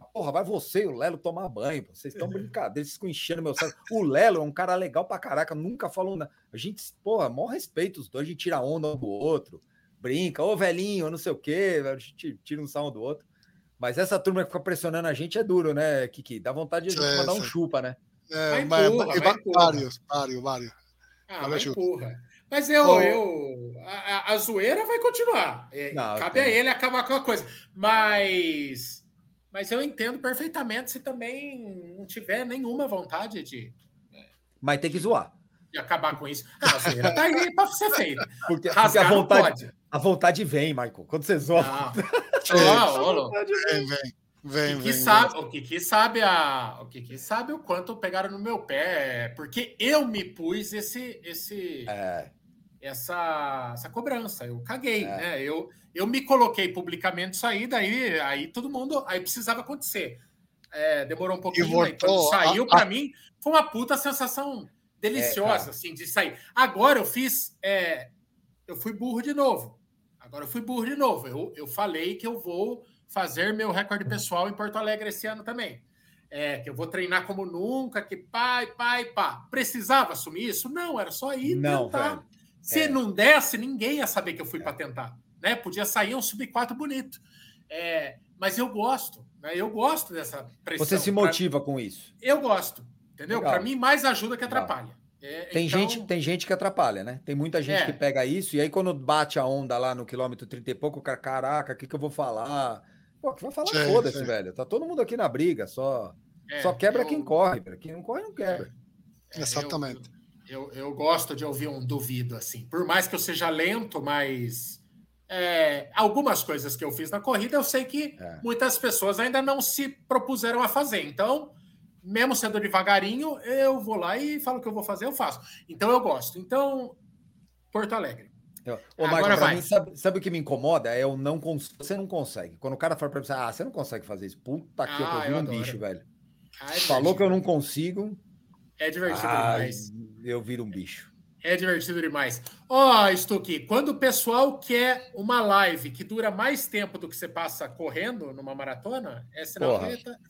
Porra, vai você e o Lelo tomar banho. Vocês estão brincadeira, vocês ficam enchendo meu cérebro. O Lelo é um cara legal pra caraca, nunca falou nada. A gente, porra, maior respeito os dois, a gente tira onda um do outro, brinca, ô velhinho, não sei o quê, a gente tira um sal um do outro. Mas essa turma que fica pressionando a gente é duro, né, Kiki? Dá vontade de a gente mandar um chupa, né? É, vai empurra, mas, vai vários, vários, vários. Ah, vai empurra. Mas eu, oh. eu a, a, zoeira vai continuar. É, não, cabe a ele acabar com a coisa. Mas, mas eu entendo perfeitamente se também não tiver nenhuma vontade de. Mas tem que zoar. De acabar com isso. A zoeira tá aí para ser feita. Porque, porque a vontade, a vontade vem, Michael. Quando você zoa. Não. vem, vem. Vem, o que, vem, sabe, vem. o que, que sabe a, o que, que sabe o quanto pegaram no meu pé, porque eu me pus esse, esse, é. Essa, essa cobrança. Eu caguei, é. né? Eu, eu me coloquei publicamente isso aí, daí aí todo mundo, aí precisava acontecer. É, demorou um pouquinho, e aí, quando saiu para mim foi uma puta sensação deliciosa, é, assim, de sair. Agora eu fiz, é, eu fui burro de novo. Agora eu fui burro de novo. Eu, eu falei que eu vou fazer meu recorde pessoal em Porto Alegre esse ano também. É, que eu vou treinar como nunca, que pai, pai, pá. Precisava assumir isso? Não, era só ir não, tentar. Velho. Se é. não desse, ninguém ia saber que eu fui é. para tentar. Né? Podia sair um sub-4 bonito. É, mas eu gosto, né? Eu gosto dessa pressão. Você se motiva pra... com isso? Eu gosto, entendeu? Para mim, mais ajuda que atrapalha. É, tem, então... gente, tem gente que atrapalha, né? Tem muita gente é. que pega isso, e aí quando bate a onda lá no quilômetro 30 e pouco, o cara, caraca, o que, que eu vou falar? Pô, que vai falar, foda-se, velho. Tá todo mundo aqui na briga, só, é, só quebra eu... quem corre, velho. Quem não corre, não quebra. É, Exatamente. Eu, eu, eu, gosto de ouvir um duvido, assim. Por mais que eu seja lento, mas é, algumas coisas que eu fiz na corrida, eu sei que é. muitas pessoas ainda não se propuseram a fazer. Então, mesmo sendo devagarinho, eu vou lá e falo o que eu vou fazer, eu faço. Então eu gosto. Então, Porto Alegre. Eu, ô, Agora vai. Mim, sabe, sabe, o que me incomoda? É eu não cons... Você não consegue. Quando o cara fala pra você, ah, você não consegue fazer isso. Puta que ah, eu vi um bicho, velho. É Falou que eu não consigo. É divertido ah, demais. Eu viro um bicho. É divertido demais. Ó, oh, Stuque, quando o pessoal quer uma live que dura mais tempo do que você passa correndo numa maratona, essa não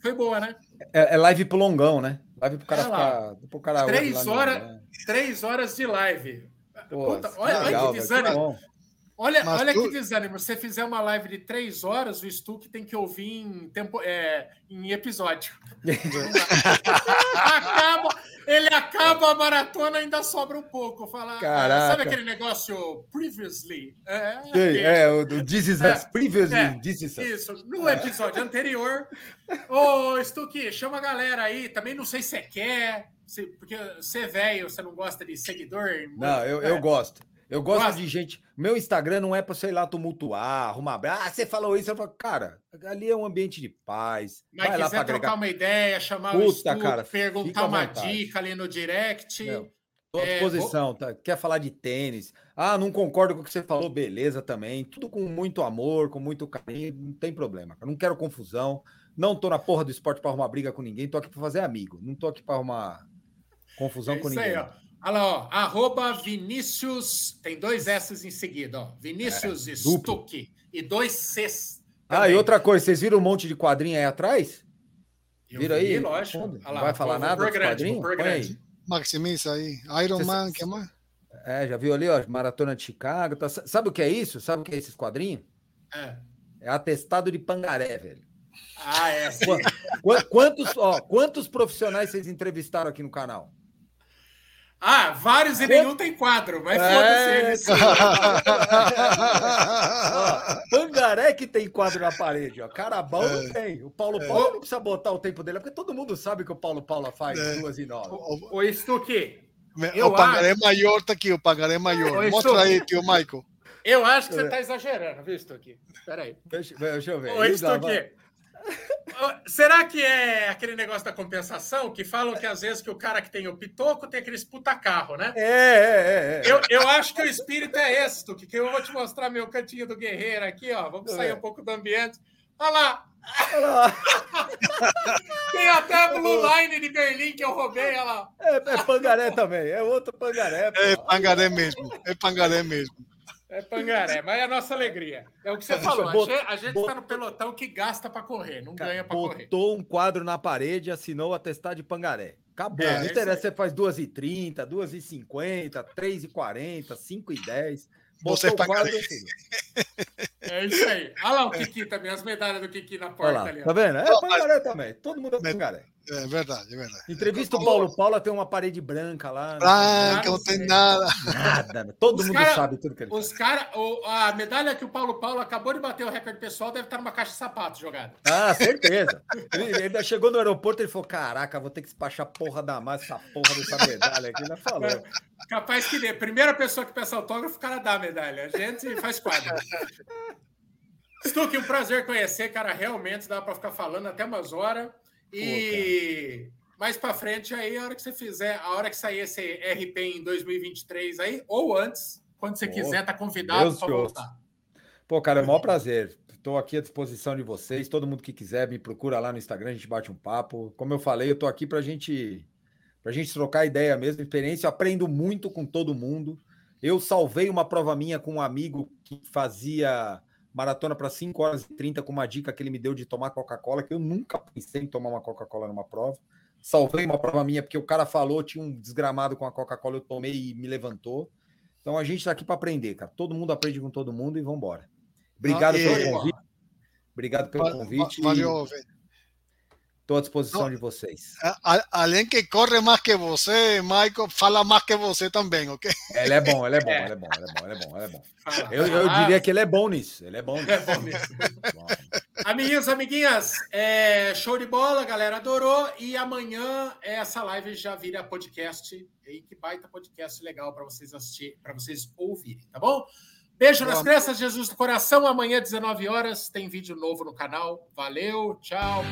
foi boa, né? É, é, live pro longão, né? Live pro cara é ficar. Pro cara três, horas, né? três horas de live. Porra, Puta, olha, legal, olha que desânimo. Olha, olha tu... que desânimo. Se você fizer uma live de três horas, o Stuck tem que ouvir em, tempo, é, em episódio. acaba, ele acaba a maratona ainda sobra um pouco. Fala, Caraca. sabe aquele negócio previously? É, é, é o This is é, previously. É, this is isso, no episódio anterior. Ô, Stuck, chama a galera aí. Também não sei se você quer, se, porque você é velho, você não gosta de seguidor. Não, eu, eu gosto. Eu gosto Nossa. de gente. Meu Instagram não é para, sei lá, tumultuar, arrumar. Ah, você falou isso. Eu falo, cara, ali é um ambiente de paz. Mas vai quiser lá trocar agregar... uma ideia, chamar Puta, o estudo, cara, perguntar uma dica ali no direct. Estou à disposição. vou... tá? Quer falar de tênis? Ah, não concordo com o que você falou, beleza também. Tudo com muito amor, com muito carinho, não tem problema. Eu não quero confusão. Não tô na porra do esporte para arrumar briga com ninguém, tô aqui para fazer amigo. Não tô aqui para arrumar confusão é com ninguém. Aí, ó. Olha lá, ó, arroba Vinícius, tem dois S em seguida, ó. Vinícius é, Stuck e dois Cs. Também. Ah, e outra coisa, vocês viram um monte de quadrinho aí atrás? Eu Vira vi, aí? lógico. Não vai falar nada dos quadrinhos? Aí. Maximis aí, Iron Você Man, que mais? É, já viu ali, ó, Maratona de Chicago. Tá... Sabe o que é isso? Sabe o que é esses quadrinhos? É. É atestado de pangaré, velho. Ah, é. Quantos, ó, quantos profissionais vocês entrevistaram aqui no canal? Ah, vários e nenhum tem quadro, mas é... foda-se Pangaré que tem quadro na parede, ó. Carabão é. não tem. O Paulo é. Paulo não precisa botar o tempo dele, porque todo mundo sabe que o Paulo Paulo faz é. duas e nove. O, o Stuque. O Pangaré acho... maior tá aqui, o Pangaré maior. Mostra aí, tio Michael. Eu acho que você tá exagerando, viu, Stuque? Peraí. Deixa, deixa eu ver. Ô, Stuque. Será que é aquele negócio da compensação que falam que às vezes que o cara que tem o pitoco tem aqueles puta carro, né? É, é, é. é. Eu, eu acho que o espírito é esse, que, que eu vou te mostrar meu cantinho do guerreiro aqui, ó. Vamos sair é. um pouco do ambiente. Olha lá. Olha lá. tem até a Blue Line de Berlim que eu roubei, olha lá. É, é pangaré também, é outro pangaré. Pô. É pangaré mesmo, é pangaré mesmo. É pangaré, mas é a nossa alegria. É o que você falou. Bot, a gente está no pelotão que gasta para correr, não ganha para correr. Botou um quadro na parede e assinou o atestado de pangaré. Acabou. É, não interessa se você faz 2h30, 2h50, 3h40, 5h10. Você é pangaré. É isso aí. Olha lá o Kiki também, as medalhas do Kiki na porta ali. Tá vendo? É pangaré também. Todo mundo é pangaré. É verdade, é verdade. Entrevista o Paulo Paula tem uma parede branca lá. Branca, não tem nada. Nada. Todo os mundo cara, sabe tudo que ele Os caras, a medalha que o Paulo Paulo acabou de bater o recorde pessoal deve estar numa caixa de sapato jogada. Ah, certeza. ele, ele chegou no aeroporto e falou: Caraca, vou ter que despachar porra da massa, essa porra dessa medalha aqui. Ainda falou. É, capaz que dê. Primeira pessoa que peça autógrafo, o cara dá a medalha. A gente faz quadro. Stuck, um prazer conhecer, cara. Realmente dá para ficar falando até umas horas. E. Pô, mais para frente aí, a hora que você fizer, a hora que sair esse RP em 2023 aí, ou antes, quando você Pô, quiser, tá convidado para voltar. Pô, cara, é um maior prazer. Estou aqui à disposição de vocês. Todo mundo que quiser, me procura lá no Instagram, a gente bate um papo. Como eu falei, eu estou aqui para gente, a gente trocar ideia mesmo, experiência. Eu aprendo muito com todo mundo. Eu salvei uma prova minha com um amigo que fazia maratona para 5 horas e 30 com uma dica que ele me deu de tomar Coca-Cola, que eu nunca pensei em tomar uma Coca-Cola numa prova salvei uma prova minha, porque o cara falou, tinha um desgramado com a Coca-Cola, eu tomei e me levantou. Então a gente está aqui para aprender, cara. Todo mundo aprende com todo mundo e vamos embora. Obrigado ah, pelo convite. Obrigado pelo convite. Valeu, Estou à disposição de vocês. além que corre mais que você, Michael, fala mais que você também, ok? Ele é bom, ele é bom, é. ele é bom, ele é bom, ele é bom, ele é bom. Eu, eu diria que ele é bom nisso. Ele é bom nisso. É bom nisso. Amiguinhos, amiguinhas, é, show de bola, galera adorou. E amanhã essa live já vira podcast. E que baita podcast legal para vocês assistir, para vocês ouvirem, tá bom? Beijo nas crianças, Jesus do coração. Amanhã, 19 horas, tem vídeo novo no canal. Valeu, tchau.